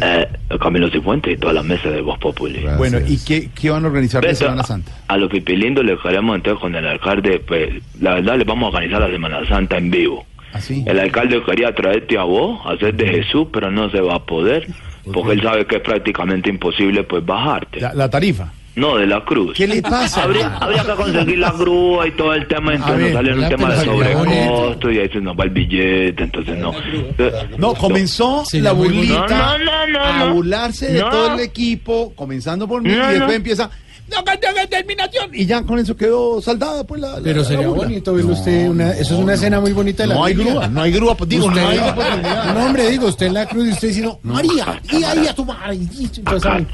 Eh, Camilo Cifuentes y toda la mesa de Voz Populi. Bueno, ¿y qué, qué van a organizar de Semana Santa? A los pipilindos le queremos entonces con el alcalde, pues la verdad le vamos a organizar la Semana Santa en vivo. ¿Así? El alcalde quería traerte a vos, a hacer de Jesús, pero no se va a poder, porque él sabe que es prácticamente imposible pues bajarte. La, la tarifa. No, de la cruz. ¿Qué le pasa? Habría, habría que conseguir la grúa y todo el tema, entonces ver, nos sale un tema de sobrecosto y ahí se nos va el billete, entonces no. No, comenzó la burlita. No, no, no, a no. burlarse de todo el equipo, comenzando por mí, No, y después no. empieza... No, tenga determinación. Y ya con eso quedó saldada, pues la. la- Pero la sería burla. bonito verlo usted. Una, eso es una escena muy bonita de la No hay grúa, no hay grúa, pues, digo, Usted- no hay oportunidad. No, hombre, digo, usted en la cruz y usted diciendo, María, y ahí a tu madre. entonces, ay,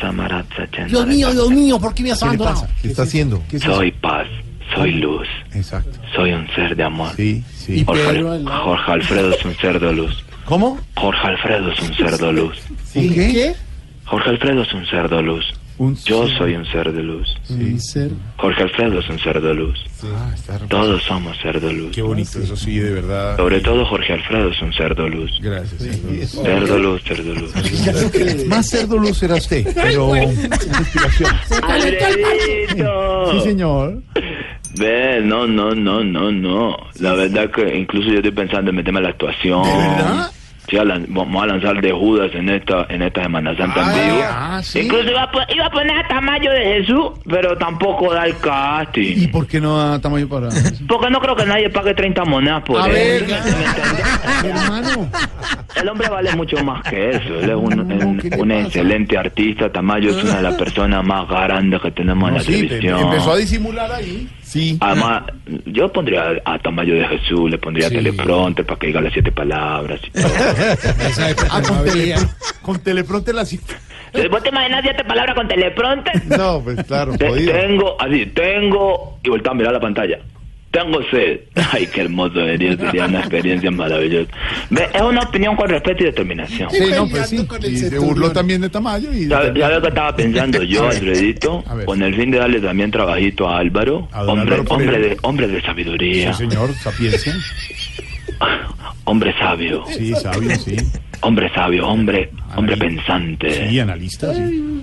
Dios mío, Dios mío, ¿por qué me has ¿Qué le abandonado? ¿Qué está haciendo? ¿Qué es eso? Soy paz, soy luz, Exacto. soy un ser de amor. Sí, sí. Jorge, Pedro. Jorge Alfredo es un ser de luz. ¿Cómo? Jorge Alfredo es un ser de luz. ¿Sí? ¿Qué? Jorge Alfredo es un ser de luz. Yo soy un ser de luz. Ser. Jorge Alfredo es un ser de luz. Ah, está Todos somos ser de luz. Qué bonito, eso sí, de verdad. Sobre todo Jorge Alfredo es un ser de luz. Gracias. Ser de luz, ser de luz. Más cerdo luz era usted, pero. Sí, señor. Ve, no, no, no, no, no. La verdad que incluso yo estoy pensando en meterme a la actuación. ¿De verdad? Sí, vamos a lanzar de Judas en esta en esta Semana Santa en vivo. ah, sí. Incluso iba a, iba a poner a Tamayo de Jesús, pero tampoco da el casting. ¿Y por qué no da tamaño para.? Porque no creo que nadie pague 30 monedas por A él. ver, hermano. El hombre vale mucho más que eso. Él es un, un- un excelente artista. Tamayo es una de las personas más grandes que tenemos en No, la sí, televisión. empezó a disimular ahí. Sí. Además, yo pondría a Tamayo de Jesús, le pondría teleprompter para que diga las siete palabras. y todo. Ah, con, telepro- con teleprompter la cita. ¿Vos te imaginas siete palabras con teleprompter? No, pues claro, Te- jodido. tengo, así, tengo, y voltea a mirar la pantalla. Tengo sed. Ay, qué hermoso sería, sería una experiencia maravillosa. Es una opinión con respeto y determinación. Sí, no, pues sí. Y se burló también de Tamayo y... ¿Sabes sabe qué estaba pensando yo, Alfredito? Con el fin de darle también trabajito a Álvaro. A Hombre, Álvaro hombre, de, hombre de sabiduría. Sí, señor, sapiencia. Hombre sabio. Sí, sabio, sí. Hombre sabio, hombre, hombre pensante. Sí, analista, sí.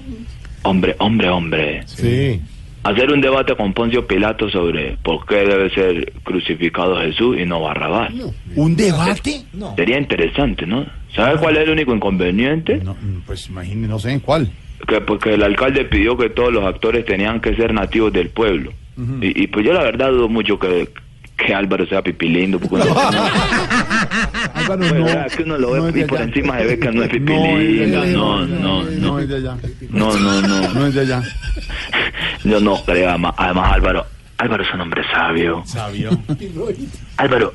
Hombre, hombre, hombre. Sí. Hacer un debate con Poncio Pilato sobre por qué debe ser crucificado Jesús y no Barrabás. ¿Un debate? Sería interesante, ¿no? ¿Sabes cuál es el único inconveniente? Pues imagínese, no sé en cuál. Que porque el alcalde pidió que todos los actores tenían que ser nativos del pueblo. Y, y pues yo la verdad dudo mucho que, que Álvaro sea pipilindo. Porque Álvaro, Pues, no. que uno lo ve no y por allá. encima se ve que no es No pipilindo. No, no, No no. es de allá. No, no, no. No es de allá. Yo no creo. Además, además Álvaro, Álvaro es un hombre sabio. Sabio. Álvaro,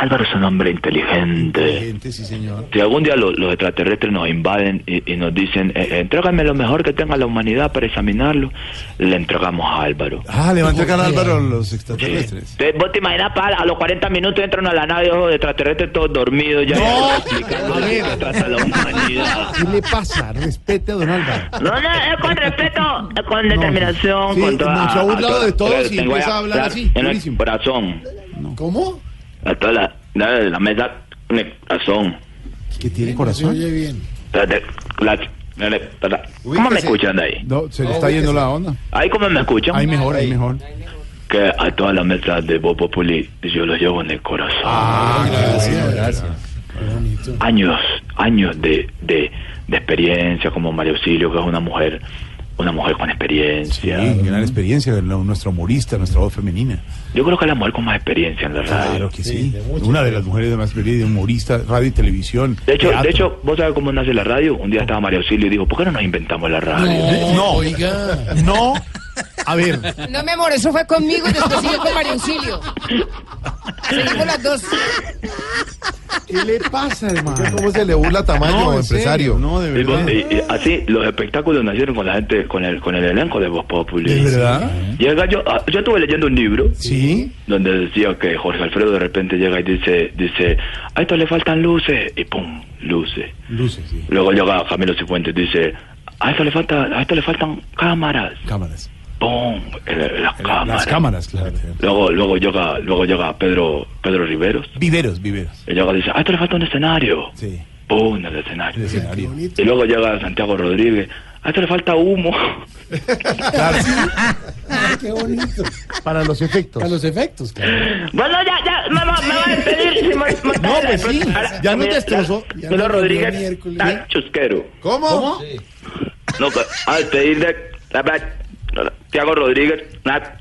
Álvaro es un hombre inteligente. Gente, sí, señor. Si algún día lo- los extraterrestres nos invaden y, y nos dicen, eh, eh, entrégame lo mejor que tenga la humanidad para examinarlo, le entregamos a Álvaro. Ah, le va a entregar a Álvaro los extraterrestres. Te- ¿Vos te imaginas, pa, a los 40 minutos entran a la nave de extraterrestres todos dormidos ya? No. explicando A de qué trata la humanidad. ¿Qué le pasa? Respete a don Álvaro. No, no, es con respeto, es con determinación, Sí, con toda... no, se ha burlado de todos y empieza a hablar así, En el corazón. ¿Cómo? A toda la, la, la mesa, en el corazón. ¿Que tiene corazón? oye bien. ¿Cómo me escuchan de ahí? No, se le está yendo la onda. ¿Ahí cómo me escuchan? Ahí mejor, ahí mejor. Que a toda la mesa de Bob Populi yo lo llevo en el corazón. Ah, gracias, gracias. Años, años de, de, de experiencia como María Auxilio, que es una mujer, una mujer con Sí, experiencia. gran experiencia, nuestra humorista, nuestra voz femenina. Yo creo que es la mujer con más experiencia en la radio. Claro que sí. Una de las mujeres de más experiencia, humorista, radio y televisión. De hecho, teatro. de hecho, ¿vos sabés cómo nace la radio? Un día estaba María Auxilio y dijo, ¿por qué no nos inventamos la radio? No, Oiga. no. A ver, No, mi amor, eso fue conmigo y después siguió con María Auxilio. Seguimos las dos. ¿qué le pasa, hermano? ¿Cómo se le burla Tamayo, No, empresario? serio, No, de Y verdad. y- y así los espectáculos nacieron con la gente, con el, con el elenco de Voz Populi. ¿De verdad? Llega yo, ah, yo estuve leyendo un libro Sí. Donde decía que Jorge Alfredo de repente llega y dice, dice, a esto le faltan luces, y pum, luces. Luces, sí. Luego llega Camilo Cifuentes y dice, a esto le falta, a esto le faltan cámaras, Cámaras. pum, las cámaras. Las cámaras, claro. Luego, luego llega, luego llega Pedro, Pedro Riveros, Viveros, viveros. y llega y dice, a esto le falta un escenario, Sí. pum, el escenario. El escenario. Y luego llega Santiago Rodríguez, a esto le falta humo. Claro. Ay, qué bonito. Para los efectos. Para los efectos, claro. Bueno, ya, ya, me, va- me va a despedir. si me- me- No, pues sí, Ahora, ya mira, destrozó. Ya Pedro nos Rodríguez, tan chusquero. ¿Cómo? No, que a despedir de Santiago Rodríguez,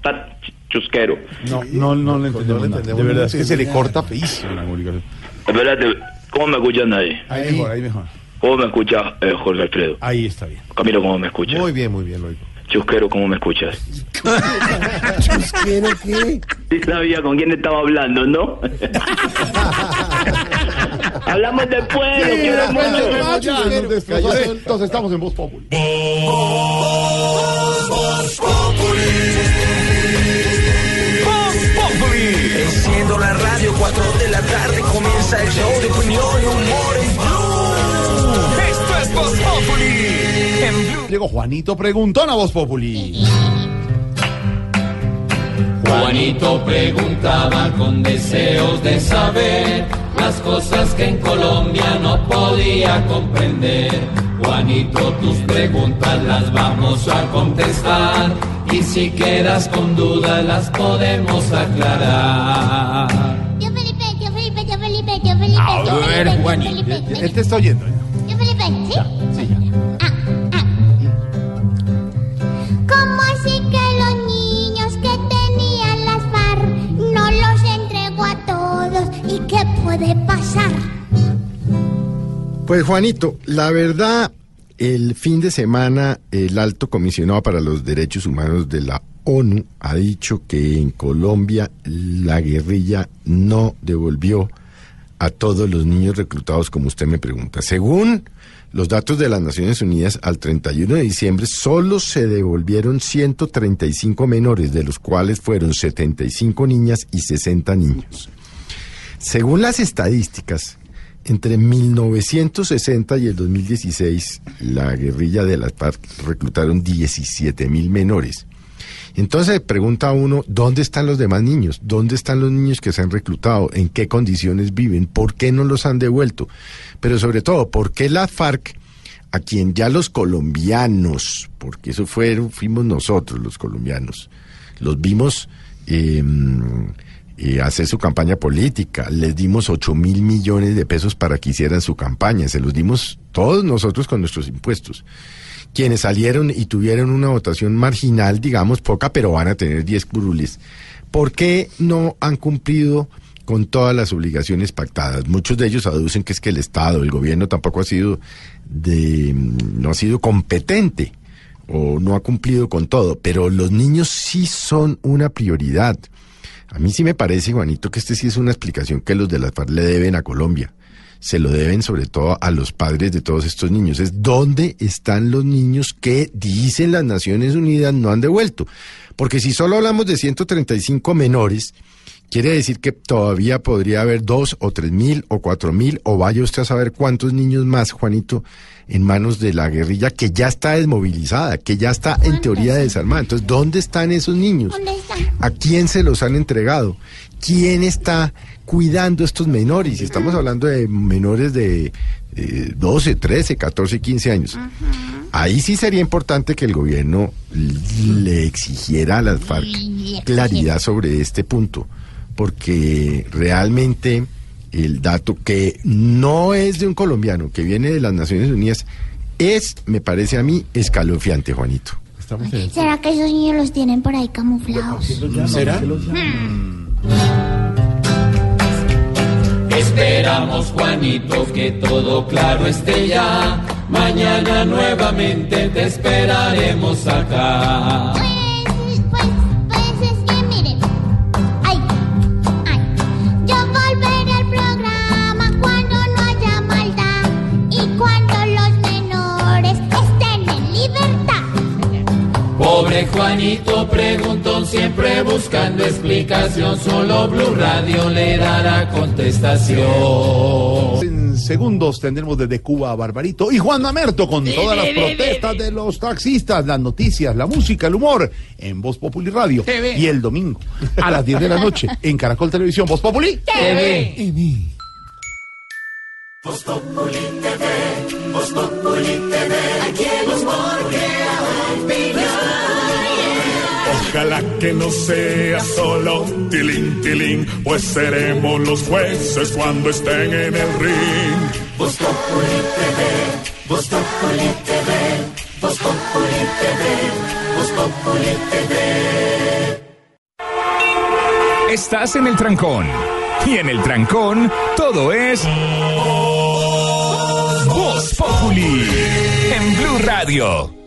tan chusquero. No, no, no le entendemos, nada. entendemos De verdad, es que se le corta feísimo la comunicación. Espérate, ¿cómo me escuchan ahí? Ahí mejor, ahí mejor. ¿Cómo me escucha eh, Jorge Alfredo? Ahí está bien. Camilo, ¿cómo me escuchas? Muy bien, muy bien, lo oigo. Chusquero, ¿cómo me escuchas? ¿Chusquero qué? Sí sabía con quién estaba hablando, ¿no? Hablamos después, lo quiero mucho. Entonces estamos en Voz Populi. Enciendo la radio, 4 de la tarde comienza el show de opinión y humor en Llegó Juanito Preguntón a Voz Populi. Juanito preguntaba con deseos de saber las cosas que en Colombia no podía comprender. Juanito, tus preguntas las vamos a contestar y si quedas con dudas las podemos aclarar. Tío Felipe, tío Felipe, tío Felipe, tío Felipe. A tío ver, Felipe, tío Juanito. Felipe, Él te está oyendo. Tío Felipe, ¿sí? Sí, ya. Puede pasar? Pues Juanito, la verdad, el fin de semana el alto comisionado para los derechos humanos de la ONU ha dicho que en Colombia la guerrilla no devolvió a todos los niños reclutados como usted me pregunta. Según los datos de las Naciones Unidas al 31 de diciembre solo se devolvieron 135 menores, de los cuales fueron 75 niñas y 60 niños. Según las estadísticas, entre 1960 y el 2016, la guerrilla de las FARC reclutaron 17 mil menores. Entonces pregunta uno, ¿dónde están los demás niños? ¿Dónde están los niños que se han reclutado? ¿En qué condiciones viven? ¿Por qué no los han devuelto? Pero sobre todo, ¿por qué la FARC, a quien ya los colombianos, porque eso fueron, fuimos nosotros los colombianos, los vimos eh, eh, hacer su campaña política, les dimos 8 mil millones de pesos para que hicieran su campaña, se los dimos todos nosotros con nuestros impuestos quienes salieron y tuvieron una votación marginal, digamos poca, pero van a tener 10 curules. ¿Por qué no han cumplido con todas las obligaciones pactadas? Muchos de ellos aducen que es que el Estado, el gobierno tampoco ha sido de no ha sido competente o no ha cumplido con todo, pero los niños sí son una prioridad. A mí sí me parece, Juanito, que este sí es una explicación que los de la FARC le deben a Colombia se lo deben sobre todo a los padres de todos estos niños. Es dónde están los niños que dicen las Naciones Unidas no han devuelto. Porque si solo hablamos de 135 menores, quiere decir que todavía podría haber dos o tres mil o cuatro mil o vaya usted a saber cuántos niños más, Juanito, en manos de la guerrilla que ya está desmovilizada, que ya está en teoría desarmada. Entonces, ¿dónde están esos niños? ¿A quién se los han entregado? ¿Quién está cuidando estos menores? Estamos hablando de menores de eh, 12, 13, 14, 15 años. Ahí sí sería importante que el gobierno le exigiera a las FARC claridad sobre este punto, porque realmente el dato que no es de un colombiano, que viene de las Naciones Unidas, es, me parece a mí, escalofriante, Juanito. ¿Será que esos niños los tienen por ahí camuflados? ¿Será? Esperamos, Juanito, que todo claro esté ya. Mañana nuevamente te esperaremos acá. Juanito preguntón, siempre buscando explicación. Solo Blue Radio le dará contestación. En segundos tendremos desde Cuba a Barbarito y Juan Mamerto con todas las protestas de los taxistas, las noticias, la música, el humor en Voz Populi Radio. Y el domingo a las 10 de la noche en Caracol Televisión, Voz Populi TV. Voz Populi TV, Voz Populi TV, aquí el humor opinión. Ojalá que no sea solo tilín, tilín, pues seremos los jueces cuando estén en el ring. Voz Populi TV, Voz Populi TV, Voz Populi TV, Voz Populi TV. Estás en el trancón. Y en el trancón, todo es. Voz Populi. En Blue Radio.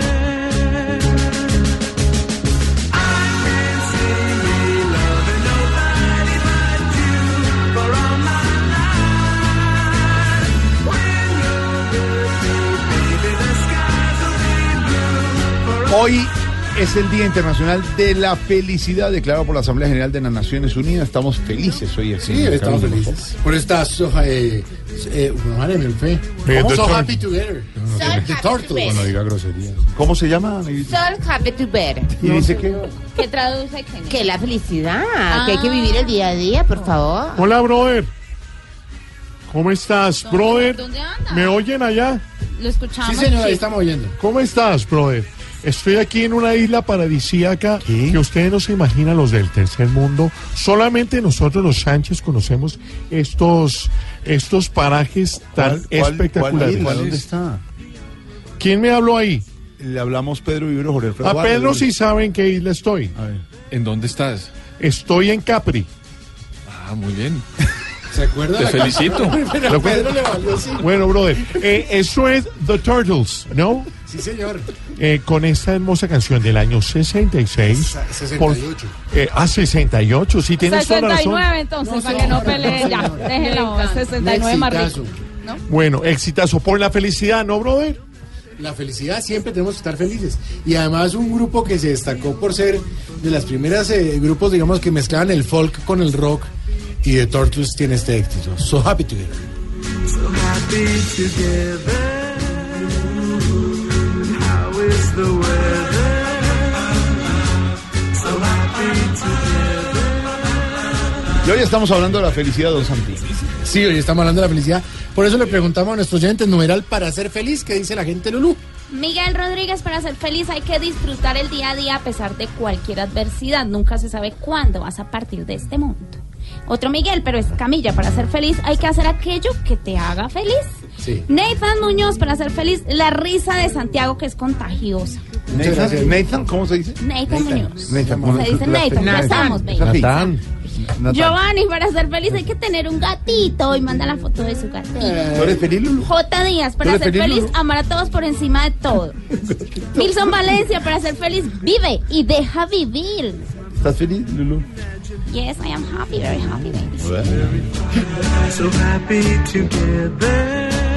Hoy es el Día Internacional de la Felicidad declarado por la Asamblea General de las Naciones Unidas. Estamos felices hoy. Sí, estamos felices. Por esta soja, eh, eh, fe. Mira, So happy together. Bueno, diga groserías. ¿Cómo se llama? Sol happy to bear. ¿Y dice que? ¿Qué traduce que Que la felicidad, que hay que vivir el día a día, por favor. Hola, brother. ¿Cómo estás, brother? ¿Dónde anda? ¿Me oyen allá? Lo escuchamos. Sí, señora, ahí estamos oyendo. ¿Cómo estás, brother? Estoy aquí en una isla paradisíaca que ustedes no se imaginan los del tercer mundo. Solamente nosotros los Sánchez conocemos estos, estos parajes tan ¿Cuál- cuál- espectaculares. cuál isla? ¿Dónde está? ¿Quién me habló ahí? Le hablamos Pedro Vivero, Jorge Alfredo A. Pedro sí sabe en qué isla estoy. ¿En dónde estás? Estoy en Capri. Ah, muy bien. ¿Se acuerda? Te felicito. Pero Pedro le valió, sí. Bueno, brother, eh, eso es The Turtles, ¿no? Sí, señor. Eh, con esta hermosa canción del año 66. Sa- por- 68. eh, ah, 68, sí, tienes toda la razón. 69 entonces, para que no peleen ya. Déjenlo, 69 más. ¿no? Bueno, exitazo por la felicidad, ¿no, brother? La felicidad siempre tenemos que estar felices. Y además un grupo que se destacó por ser de las primeras eh, grupos, digamos, que mezclaban el folk con el rock. Y The Turtles tiene este éxito. So happy together. So happy together. The weather? So happy together. Y hoy estamos hablando de la felicidad, don Santi. Sí, hoy estamos hablando de la felicidad. Por eso le preguntamos a nuestros oyentes, numeral para ser feliz, ¿qué dice la gente Lulú? Miguel Rodríguez, para ser feliz hay que disfrutar el día a día a pesar de cualquier adversidad. Nunca se sabe cuándo vas a partir de este mundo. Otro Miguel, pero es Camilla, para ser feliz hay que hacer aquello que te haga feliz. Sí. Nathan Muñoz, para ser feliz, la risa de Santiago que es contagiosa. Nathan, Nathan, ¿cómo se dice? Nathan Muñoz. Nathan, Se dice Nathan, ya estamos. Nathan. Nathan. Giovanni, para ser feliz hay que tener un gatito y manda la foto de su gatito. ¿Tú eres feliz, Lulu? J. Díaz, para ¿Tú eres ser feliz, amar a todos por encima de todo. Wilson Valencia, para ser feliz, vive y deja vivir. ¿Estás feliz, Lulu? Yes, I am happy, very happy, baby. So happy together.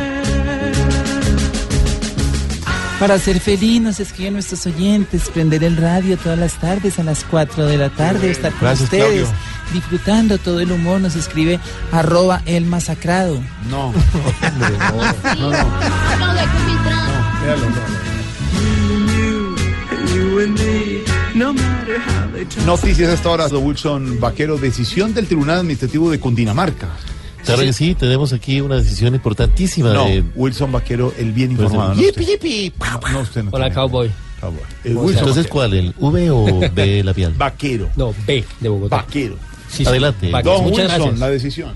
Para ser feliz nos escriben nuestros oyentes, prender el radio todas las tardes a las 4 de la tarde, estar con Gracias, ustedes, Claudio. disfrutando todo el humor, nos escribe arroba el masacrado. No. Me, no how they talk. Noticias hasta ahora, Wilson Vaquero, decisión del Tribunal Administrativo de Cundinamarca. Claro que sí, tenemos aquí una decisión importantísima No, de... Wilson Vaquero, el bien Pues, informado. no yipi, usted. yipi. No, no, usted no Hola, cowboy. Cowboy. El Wilson sea, Entonces, Vaquero. ¿cuál? ¿El V o B labial? Vaquero. No, B de Bogotá. Vaquero. Sí, sí. Adelante. Vaquero. Don Muchas Wilson, gracias. la decisión.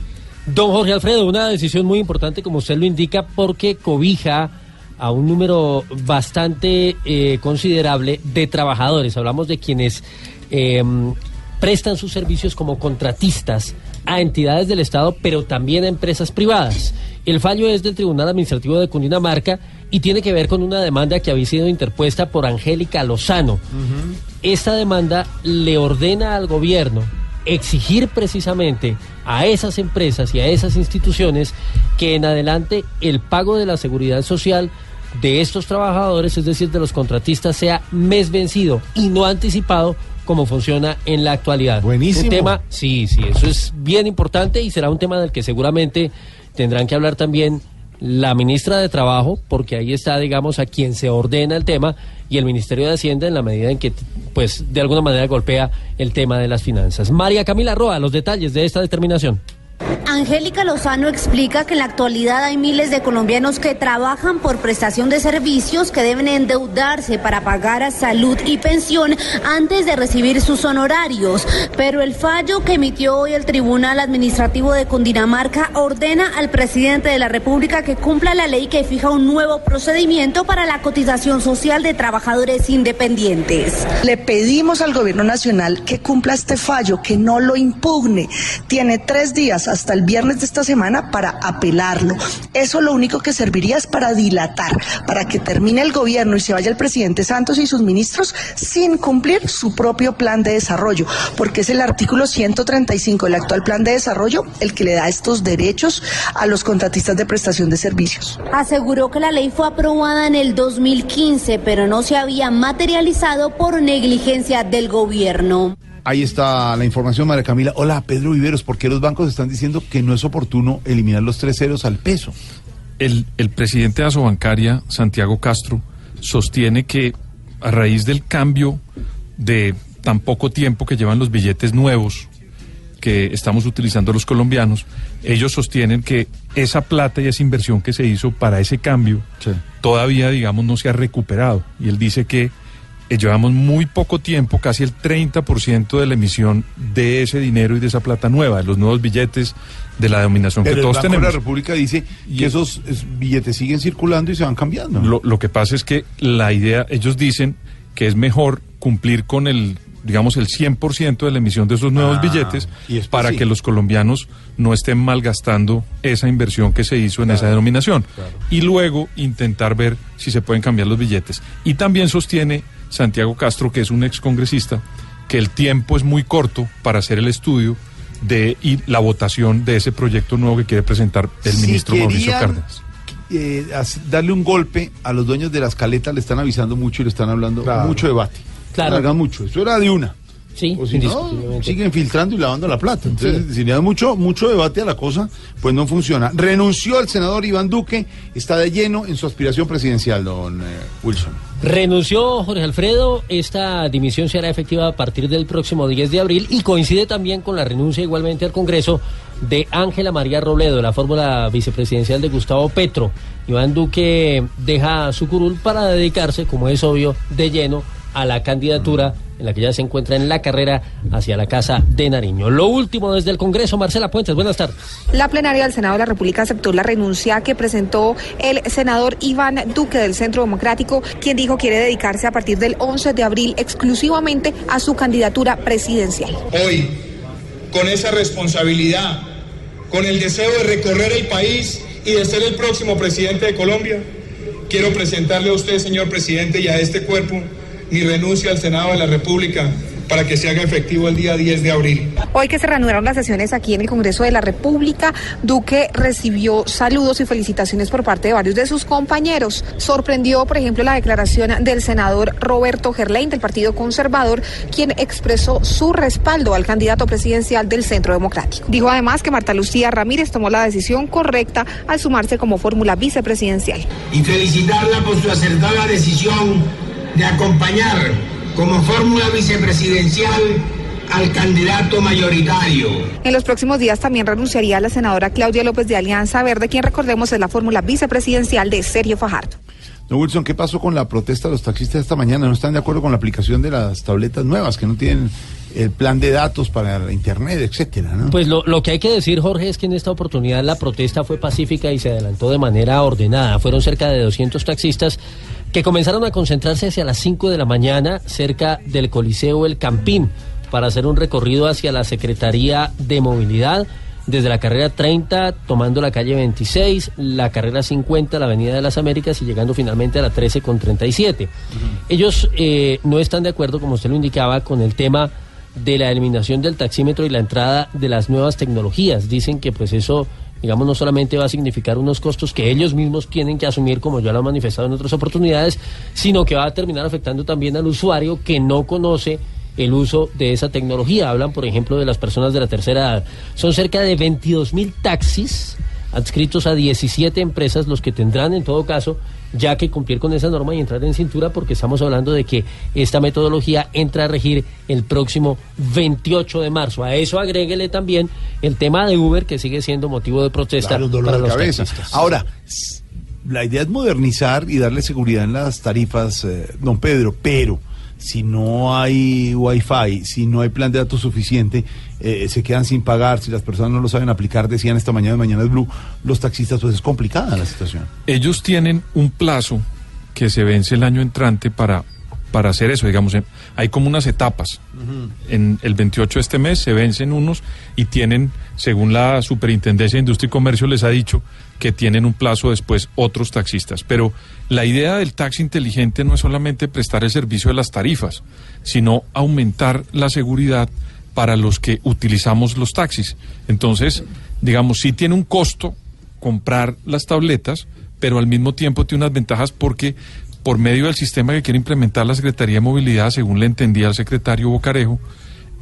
Don Jorge Alfredo, una decisión muy importante, como usted lo indica, porque cobija a un número bastante eh, considerable de trabajadores. Hablamos de quienes eh, prestan sus servicios como contratistas a entidades del Estado, pero también a empresas privadas. El fallo es del Tribunal Administrativo de Cundinamarca y tiene que ver con una demanda que había sido interpuesta por Angélica Lozano. Esta demanda le ordena al gobierno exigir precisamente a esas empresas y a esas instituciones que en adelante el pago de la seguridad social de estos trabajadores, es decir, de los contratistas, sea mes vencido y no anticipado como funciona en la actualidad. Buenísimo. Un tema, sí, sí, eso es bien importante y será un tema del que seguramente tendrán que hablar también la ministra de Trabajo, porque ahí está, digamos, a quien se ordena el tema, y el Ministerio de Hacienda en la medida en que, pues, de alguna manera golpea el tema de las finanzas. María Camila Roa, los detalles de esta determinación. Angélica Lozano explica que en la actualidad hay miles de colombianos que trabajan por prestación de servicios que deben endeudarse para pagar a salud y pensión antes de recibir sus honorarios. Pero el fallo que emitió hoy el Tribunal Administrativo de Cundinamarca ordena al presidente de la República que cumpla la ley que fija un nuevo procedimiento para la cotización social de trabajadores independientes. Le pedimos al gobierno nacional que cumpla este fallo, que no lo impugne. Tiene tres días hasta el viernes de esta semana para apelarlo. Eso lo único que serviría es para dilatar, para que termine el gobierno y se vaya el presidente Santos y sus ministros sin cumplir su propio plan de desarrollo, porque es el artículo 135 del actual plan de desarrollo el que le da estos derechos a los contratistas de prestación de servicios. Aseguró que la ley fue aprobada en el 2015, pero no se había materializado por negligencia del gobierno. Ahí está la información, María Camila. Hola, Pedro Viveros, ¿por qué los bancos están diciendo que no es oportuno eliminar los tres ceros al peso? El, el presidente de Asobancaria, Santiago Castro, sostiene que a raíz del cambio de tan poco tiempo que llevan los billetes nuevos que estamos utilizando los colombianos, ellos sostienen que esa plata y esa inversión que se hizo para ese cambio todavía, digamos, no se ha recuperado. Y él dice que eh, llevamos muy poco tiempo, casi el 30% de la emisión de ese dinero y de esa plata nueva, de los nuevos billetes, de la denominación Pero que el todos de tenemos. la República dice que esos es, billetes siguen circulando y se van cambiando. Lo, lo que pasa es que la idea, ellos dicen que es mejor cumplir con el, digamos, el 100% de la emisión de esos nuevos Ah, billetes y para sí. que los colombianos no estén malgastando esa inversión que se hizo en esa denominación. Y luego intentar ver si se pueden cambiar los billetes. Y también sostiene Santiago Castro, que es un excongresista, que el tiempo es muy corto para hacer el estudio de y la votación de ese proyecto nuevo que quiere presentar el Si ministro Mauricio Cárdenas. eh, darle un golpe a los dueños de las caletas, le están avisando mucho y le están hablando Claro. mucho debate. Claro. Hagan mucho. Eso era de una. Sí, O si no, indiscutiblemente. siguen filtrando y lavando la plata. Entonces, Sí. si le da mucho, mucho debate a la cosa, pues no funciona. Renunció el senador Iván Duque, está de lleno en su aspiración presidencial, don eh, Wilson. Renunció Jorge Alfredo, esta dimisión será efectiva a partir del próximo 10 de abril y coincide también con la renuncia igualmente al Congreso de Ángela María Robledo, la fórmula vicepresidencial de Gustavo Petro. Iván Duque deja su curul para dedicarse, como es obvio, de lleno a la candidatura en la que ya se encuentra en la carrera hacia la Casa de Nariño. Lo último desde el Congreso, Marcela Puentes, buenas tardes. La plenaria del Senado de la República aceptó la renuncia que presentó el senador Iván Duque del Centro Democrático, quien dijo quiere dedicarse a partir del 11 de abril exclusivamente a su candidatura presidencial. Hoy, con esa responsabilidad, con el deseo de recorrer el país y de ser el próximo presidente de Colombia, quiero presentarle a usted, señor presidente, y a este cuerpo mi renuncia al Senado de la República para que se haga efectivo el día 10 de abril. Hoy que se reanudaron las sesiones aquí en el Congreso de la República, Duque recibió saludos y felicitaciones por parte de varios de sus compañeros. Sorprendió, por ejemplo, la declaración del senador Roberto Gerlain del Partido Conservador, quien expresó su respaldo al candidato presidencial del Centro Democrático. Dijo además que Marta Lucía Ramírez tomó la decisión correcta al sumarse como fórmula vicepresidencial. y felicitarla por su acertada decisión de acompañar como fórmula vicepresidencial al candidato mayoritario. En los próximos días también renunciaría la senadora Claudia López de Alianza Verde, quien recordemos es la fórmula vicepresidencial de Sergio Fajardo. No, Wilson, ¿qué pasó con la protesta de los taxistas esta mañana? No están de acuerdo con la aplicación de las tabletas nuevas, que no tienen el plan de datos para la internet, etcétera, ¿no? Pues lo, lo que hay que decir, Jorge, es que en esta oportunidad la protesta fue pacífica y se adelantó de manera ordenada. Fueron cerca de 200 taxistas que comenzaron a concentrarse hacia las 5 de la mañana cerca del Coliseo El Campín para hacer un recorrido hacia la Secretaría de Movilidad desde la carrera 30, tomando la calle 26, la carrera 50, la Avenida de las Américas y llegando finalmente a la 13 con 37. Ellos eh, no están de acuerdo, como usted lo indicaba, con el tema de la eliminación del taxímetro y la entrada de las nuevas tecnologías. Dicen que pues eso, digamos, no solamente va a significar unos costos que ellos mismos tienen que asumir, como ya lo han manifestado en otras oportunidades, sino que va a terminar afectando también al usuario que no conoce el uso de esa tecnología. Hablan, por ejemplo, de las personas de la tercera edad. Son cerca de 22 mil taxis adscritos a 17 empresas los que tendrán, en todo caso, ya que cumplir con esa norma y entrar en cintura, porque estamos hablando de que esta metodología entra a regir el próximo 28 de marzo. A eso agréguele también el tema de Uber, que sigue siendo motivo de protesta Claro, un dolor para de los cabeza. taxistas. Ahora, la idea es modernizar y darle seguridad en las tarifas, eh, don Pedro, pero si no hay wifi, si no hay plan de datos suficiente, eh, se quedan sin pagar, si las personas no lo saben aplicar, decían esta mañana de Mañana es Blue, los taxistas, pues es complicada la situación. ellos tienen un plazo que se vence el año entrante para, para hacer eso, digamos, hay como unas etapas. En el 28 de este mes se vencen unos y tienen, según la Superintendencia de Industria y Comercio les ha dicho, que tienen un plazo después otros taxistas. Pero la idea del taxi inteligente no es solamente prestar el servicio de las tarifas, sino aumentar la seguridad para los que utilizamos los taxis. Entonces, digamos, sí tiene un costo comprar las tabletas, pero al mismo tiempo tiene unas ventajas porque por medio del sistema que quiere implementar la Secretaría de Movilidad, según le entendía al secretario Bocarejo,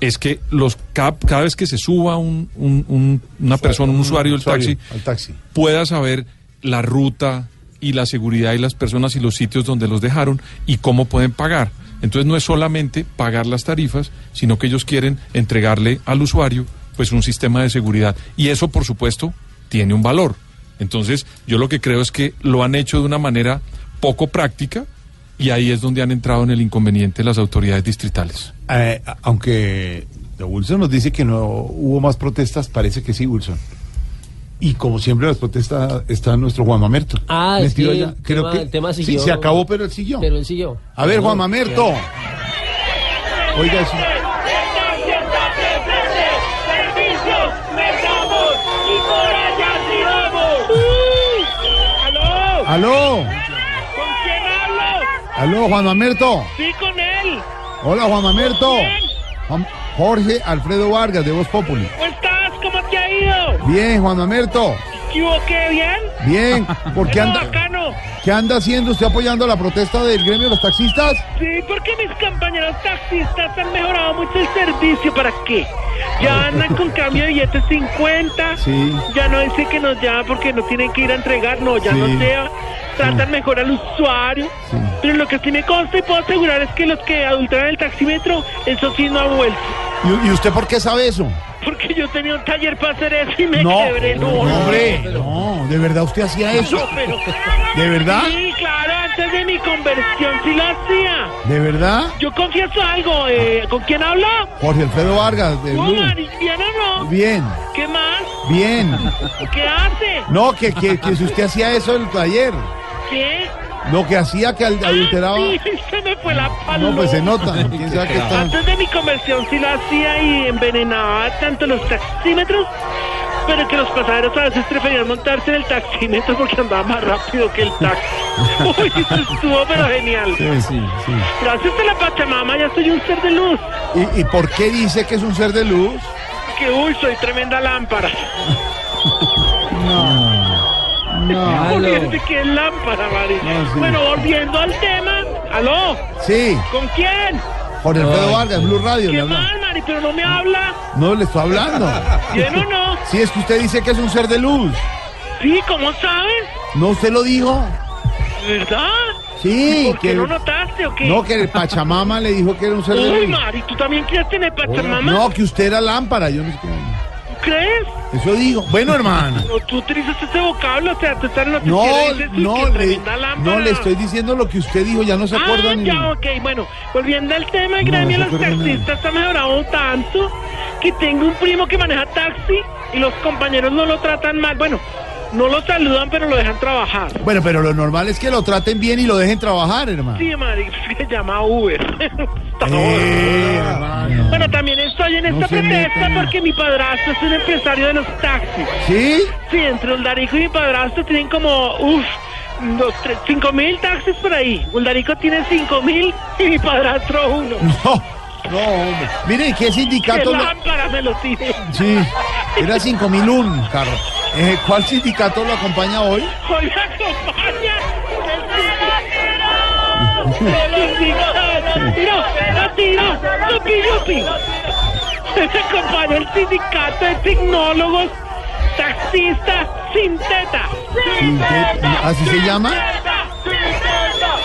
es que los cada, cada vez que se suba un- un- un- una persona, un usuario del taxi, al taxi. pueda saber la ruta y la seguridad y las personas y los sitios donde los dejaron y cómo pueden pagar. Entonces no es solamente pagar las tarifas, sino que ellos quieren entregarle al usuario pues un sistema de seguridad y eso por supuesto tiene un valor. Entonces yo lo que creo es que lo han hecho de una manera poco práctica y ahí es donde han entrado en el inconveniente las autoridades distritales. Eh, aunque Wilson nos dice que no hubo más protestas, parece que sí, Wilson. Y como siempre las protestas está nuestro Juan Mamerto. Ah, es que allá. el Creo tema- que el tema sí, siguió. se acabó, pero él siguió. Pero él siguió. A ver, Juan No, Mamerto. Oiga, sí. Servicios, mercamos y por allá sí vamos. ¿Aló? Aló, ¿Con quién hablo? Aló, Juan Mamerto. Sí, con él. Hola, Juan Mamerto. Juan- Jorge Alfredo Vargas, de Voz Populi. ¿Cómo estás? ¿Cómo te ha ido? Bien, Juan Mamerto. ¿Qué hubo? ¿Qué bien? Bien. ¿Por qué anda, bacano. qué anda haciendo usted apoyando la protesta del gremio de los taxistas? Sí, porque mis compañeros taxistas han mejorado mucho el servicio. ¿Para qué? Ya andan con cambio de billetes 50. Sí. Ya no dice que nos llama porque no tienen que ir a entregar. No, ya Sí. no sea. Tratan mejor al usuario. Pero lo que sí me consta y puedo asegurar es que los que adulteran el taxímetro, eso sí no ha vuelto. ¿Y, y usted por qué sabe eso? Porque yo tenía un taller para hacer eso y me No, quebré. No, no, hombre, no, ¿de verdad usted hacía eso? No, pero- ¿De verdad? Sí, claro, antes de mi conversión sí lo hacía. ¿De verdad? Yo confieso algo, eh, ¿con quién hablo? Jorge Alfredo Vargas, de No, Blue. Mari, ¿bien o no? Bien, ¿Qué más? bien. ¿Qué hace? No, que, que, que si usted hacía eso en el taller. ¿Qué? Lo que hacía que adulteraba. Sí, se me fue la paloma. No, pues se nota. ¿Quién sabe qué está? Antes de mi conversión sí lo hacía y envenenaba tanto los taxímetros, pero que los pasajeros a veces preferían montarse en el taxímetro porque andaba más rápido que el taxi. Uy, eso estuvo pero genial. Sí, sí, sí. Gracias a la Pachamama ya soy un ser de luz. ¿Y, ¿Y por qué dice que es un ser de luz? Que uy, soy tremenda lámpara. No. Que es lámpara, Mari. No, sí. Bueno, volviendo al tema. ¿Aló? Sí, ¿Con quién? Jorge Alfredo Vargas, Blue Radio ¿Qué mal, Mari? Pero no me habla. No le estoy hablando. ¿Bien o no? Sí, es que usted dice que es un ser de luz. Sí, ¿cómo sabes? ¿No usted lo dijo? ¿Verdad? Sí, ¿Y ¿Por qué que. no notaste o qué? No, que el Pachamama le dijo que era un ser de Uy, luz. Mari, ¿tú también quieres tener Pachamama? No, que usted era lámpara. Yo no sé qué. ¿Crees? Eso digo. Bueno, hermano. No, tú utilizas ese vocablo, o sea, tú estás en la No, dices, no, le, no le estoy diciendo lo que usted dijo, ya no se acuerda Ah, ni. ya, ok, bueno, volviendo al tema, el No, gremio no de se los acuerda nada. taxistas ha mejorado tanto que tengo un primo que maneja taxi y los compañeros no lo tratan mal. Bueno, no lo saludan, pero lo dejan trabajar. Bueno, pero lo normal es que lo traten bien y lo dejen trabajar, hermano. Sí, Mari, se llama Uber. Eh, hermano. Bueno, también estoy en esta No porque mi padrastro es un empresario de los taxis. ¿Sí? Sí, entre Uldarico y mi padrastro tienen como, uff, dos, tres, cinco mil taxis por ahí. Uldarico tiene cinco mil y mi padrastro uno. No, no, hombre. Mire, ¿qué ¡Qué sindicato? lo- lámpara me lo tiene! Sí, era 5001, carro. Eh, ¿Cuál sindicato lo acompaña hoy? Hoy acompaña el sindicato. Me acompaña el sindicato de tecnólogos taxistas sin teta. ¿Así se llama?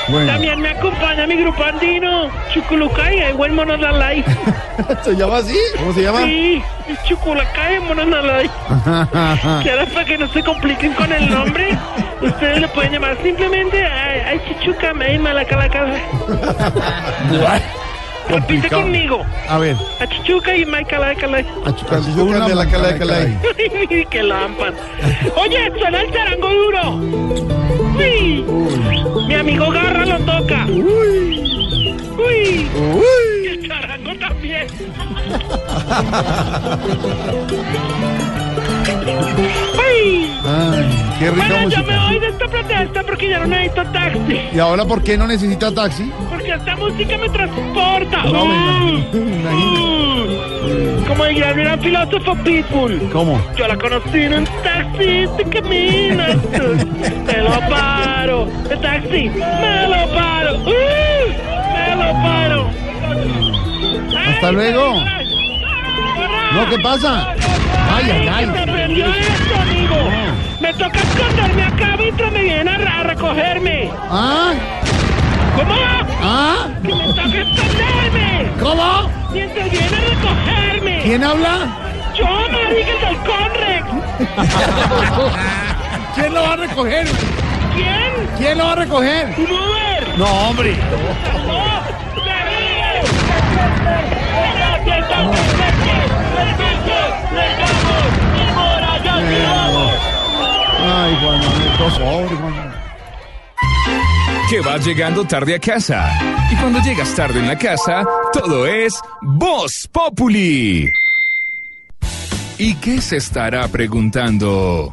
Bueno. También me acompaña mi grupo andino, Chuculucay, hay buen Mononalay. ¿Se llama así? ¿Cómo se llama? Sí, Chuculucay, Mononalay. Que ahora para que no se compliquen con el nombre, ustedes le pueden llamar simplemente ay, ay Chichuca, me malacalaca. Repite conmigo. A ver, A Chichuca y Maicalacalay. una de la cala de calay. Ay, qué lámpara. Oye, suena el charango duro. Uy. Mi amigo Garra lo toca. Uy. Uy. Y el charango también. Uy. Ay, qué rica Bueno, yo me música. voy de esta protesta porque ya no necesito taxi. ¿Y ahora por qué no necesita taxi? Porque esta música me transporta. No, me Uy. imagino. Como el gran filósofo Pitbull. ¿Cómo? Yo la conocí en un taxi, te caminas. Me lo paro. El taxi, me lo paro. ¡Uh! Me lo paro. Hasta luego. No, ¿qué pasa? Ay, ay, ay. Se prendió esto, amigo. Me toca esconderme acá mientras me vienen a recogerme. ¿Ah? ¿Cómo? ¿Ah? Que me toca esconderme. ¿Cómo? Mientras vienen a recogerme. ¿Quién habla? Yo, marica, el del Conrex. ¿Quién lo va a recoger? ¿Quién? ¿Quién lo va a recoger? Un Uber. No, hombre. Ay, Juan Manuel, hombres, Juan Manuel. Que vas llegando tarde a casa. Y cuando llegas tarde en la casa, todo es Voz Populi. ¿Y qué se estará preguntando?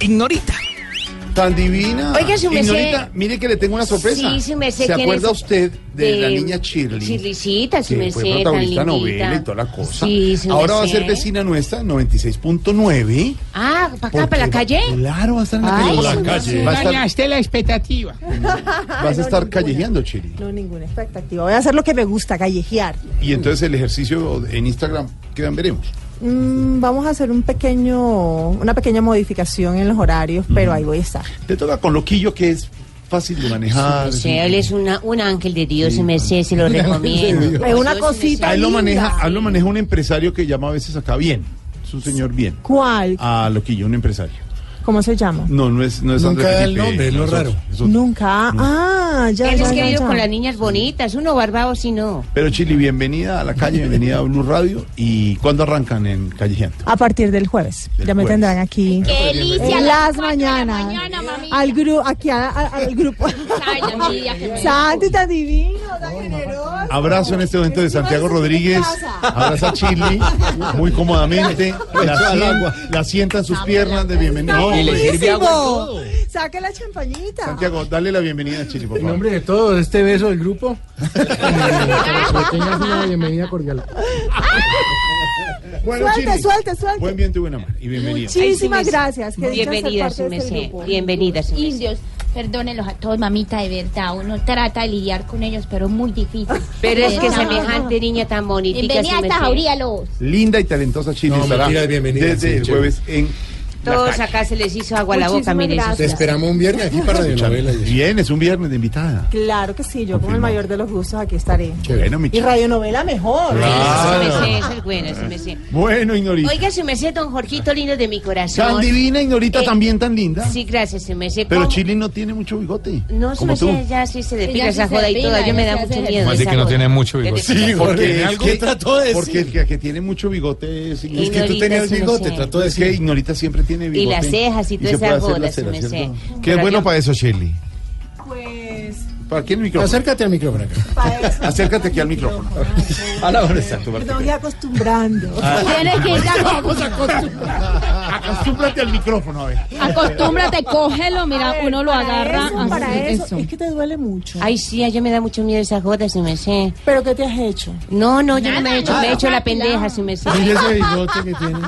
Ignorita. Tan divina. Oiga, su merced. Ignorita, mire que le tengo una sorpresa. Sí, su merced, ¿Se ¿quién acuerda es? usted de, la niña Shirley? Shirleycita, su que merced, fue tan protagonista lindita. novela y toda la cosa. Sí, su Ahora va a ser vecina nuestra, 96.9. Ah, ¿para acá, para la calle? Claro, va a estar en la Ay, calle. su Va a merced. estar, Dañaste la expectativa. vas a estar callejeando, Chiri. No, ninguna expectativa. Voy a hacer lo que me gusta, callejear. Y entonces el ejercicio en Instagram, ¿qué veremos? Mm, vamos a hacer un pequeño, una pequeña modificación en los horarios, pero ahí voy a estar. Te toca con loquillo que es fácil de manejar. Sí, él es una, un ángel de Dios, su merced, se lo recomiendo. Es una cosita A él lo maneja, a él lo maneja un empresario que llama a veces acá bien. Es un señor bien. ¿Cuál? A Loquillo, un empresario. ¿Cómo se llama? No, no es, no es Nunca Andrés da el Felipe, nombre, es lo raro. Nunca. Ah, ya, Él ya, es ya, querido ya. con las niñas bonitas, uno barbado si no. Pero Chili, bienvenida a la calle, bienvenida a Blue Radio. ¿Y cuándo arrancan en Callejeando? A partir del jueves. Del ya me jueves. tendrán aquí. ¡Qué delicia! Las de la mañanas. mañana, mami. al grupo, aquí a- a- al grupo. La Santi, tan divino, tan generoso. Abrazo en este momento de Santiago Rodríguez. Abraza a Chili muy cómodamente. La, la sienta en sus piernas de bienvenida. No, Está hombre. buenísimo. Saque la champañita. Santiago, dale la bienvenida a Chili, por En favor. nombre de todos, este beso del grupo. eh, para que tengas una bienvenida cordial. Bueno, Suelte, Chili, suelte, suelte. Buen viento y buena mar. Y bienvenido. Muchísimas gracias. que dicha ser Bienvenida, parte su de este merced. grupo. Bienvenida, su merced. Indios, perdónenlos a todos, mamita, de verdad. Uno trata de lidiar con ellos, pero muy difícil. Pero es que No, semejante niña tan bonita. Bienvenida a esta jauría. Linda y talentosa Chili No, estará bienvenida, desde sí, el chévere. jueves en Todos acá se les hizo agua a la boca, mire. gracias. Te esperamos un viernes aquí para radionovela. y eso. Bien, es un viernes de invitada. Claro que sí, yo con el mayor de los gustos aquí estaré. Bueno, mi Y Chili. radionovela mejor. Claro. Su merced, eso es bueno. Bueno, Ignorita. Oiga, su merced, don Jorgito lindo de mi corazón. Tan divina, Ignorita, Eh, también tan linda. Sí, gracias, su merced. Pero. Chili no tiene mucho bigote. No, su como tú. merced, ya sí se depila esa joda y toda. Yo me da mucho miedo. Más de que no tiene mucho bigote. Sí, Porque que, trató de porque decir. el que, tiene mucho bigote es Es que tú tenías bigote, trató de Es que decir. Ignorita siempre tiene Y bigote. las cejas y toda se esa puede hacer joda, la su cera, merced. ¿cierto? Qué bueno para eso, Shirley. Pues ¿Para quién el micrófono? Acércate al micrófono acá. para eso. Acércate aquí al micrófono. A la hora exacto. Me ir acostumbrando. Tienes que ir Vamos a acostumbrar. Acostúmbrate al micrófono, a ver. Acostúmbrate, cógelo, mira, uno lo agarra eso, así, para eso, eso. Es que te duele mucho. Ay, sí, a yo me da mucho miedo esa joda, su merced. ¿Pero qué te has hecho? No, no, yo no me he hecho, me he hecho la nada. pendeja, su merced. Mire ese bigote que tiene.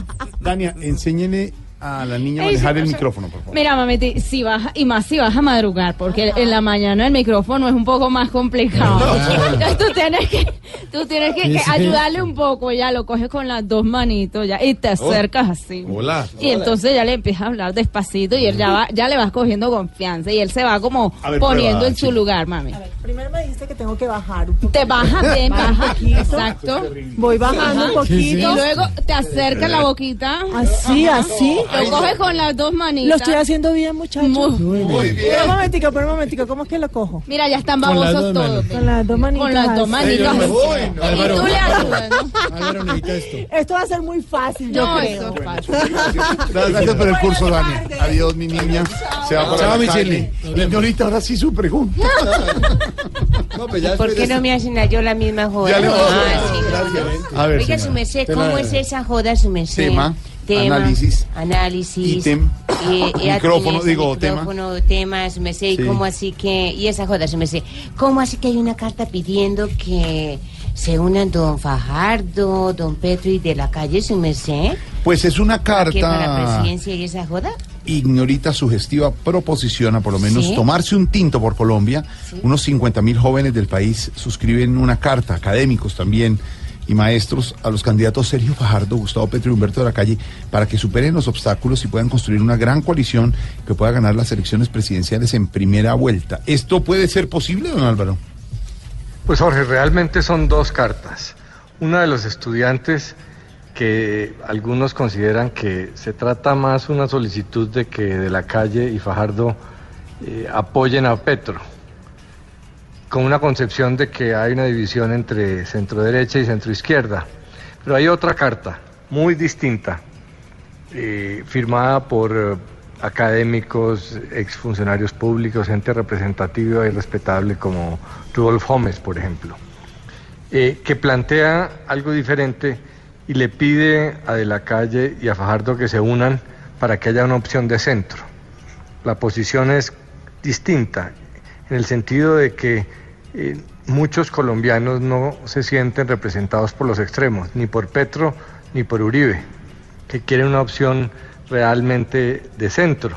Dania, enséñele a la niña a Ey, manejar sí, el micrófono, por favor. Mira, mamiti, si vas, y más si vas a madrugar, porque en la mañana el micrófono es un poco más complicado. Entonces tú tienes que, tú tienes que, ayudarle un poco, ya lo coges con las dos manitos ya y te acercas así. Hola. Y entonces ya le empiezas a hablar despacito y él ya va, ya le vas cogiendo confianza y él se va como A ver, poniendo prueba, en su sí. lugar, mami. Primero me dijiste que tengo que bajar un poco. Te bajas, ven, baja, poquito. exacto. Voy bajando un poquito. Y luego te acercas la boquita. Así, así. Lo coges con las dos manitas. Lo estoy haciendo bien, muchachos. Muy Muy bien. Pero un momentico, pero un momentico, ¿cómo es que lo cojo? Mira, ya están babosos dos todos. manos. Con las dos manitas. Con las dos manitas. Me voy. Y Álvaro. tú le ayudas, ¿no? Álvaro necesita esto. Esto va a ser muy fácil, yo No, creo. eso es fácil. Gracias por el curso, Dania. Adiós, mi niña. Se va para Chao, mi vemos. Ignorita, ahora sí su pregunta. No, pues ya ¿Por qué no me hacen a yo la misma joda? Ya le Ah, sí, no. A ver, Oiga, su merced, ¿cómo es esa joda, su merced? Tema, análisis, análisis, ítem, y- y micrófono, digo, micrófono, tema, su merced, y Sí. cómo así que, y esa joda, su merced, ¿cómo así que hay una carta pidiendo que se unan don Fajardo, don Petro y de la calle, su merced? Pues es una ¿Que para la carta, presidencia y esa joda? ignorita sugestiva, proposiciona por lo menos Sí. tomarse un tinto por Colombia. Unos 50 mil jóvenes del país suscriben una carta, académicos también y maestros, a los candidatos Sergio Fajardo, Gustavo Petro y Humberto de la Calle, para que superen los obstáculos y puedan construir una gran coalición que pueda ganar las elecciones presidenciales en primera vuelta. ¿Esto puede ser posible, don Álvaro? Pues Jorge, realmente son dos cartas. Una de los estudiantes que algunos consideran que se trata más una solicitud de que de la calle y Fajardo eh, apoyen a Petro. Con una concepción de que hay una división entre centro derecha y centro izquierda. Pero hay otra carta muy distinta, eh, firmada por eh, académicos, exfuncionarios públicos, gente representativa y respetable como Rudolf Holmes, por ejemplo, eh, que plantea algo diferente y le pide a De la Calle y a Fajardo que se unan para que haya una opción de centro. La posición es distinta en el sentido de que eh, muchos colombianos no se sienten representados por los extremos, ni por Petro ni por Uribe, que quieren una opción realmente de centro,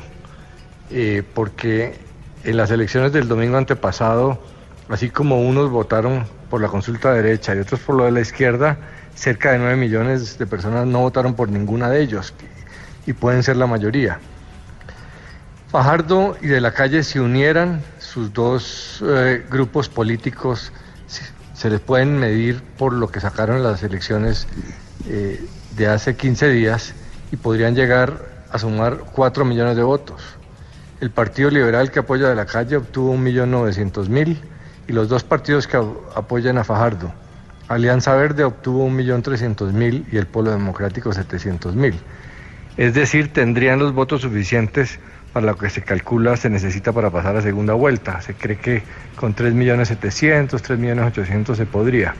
eh, porque en las elecciones del domingo antepasado, así como unos votaron por la consulta derecha y otros por lo de la izquierda, cerca de 9 millones de personas no votaron por ninguna de ellos y pueden ser la mayoría. Fajardo y de la calle se unieran, sus dos eh, grupos políticos se, les pueden medir por lo que sacaron las elecciones eh, de hace 15 días y podrían llegar a sumar 4 millones de votos. El Partido Liberal que apoya de la calle obtuvo 1.900.000 y los dos partidos que apoyan a Fajardo, Alianza Verde obtuvo 1.300.000 y el Polo Democrático 700.000. Es decir, tendrían los votos suficientes para lo que se calcula se necesita para pasar a segunda vuelta. Se cree que con 3.700.000, 3.800.000 se podría.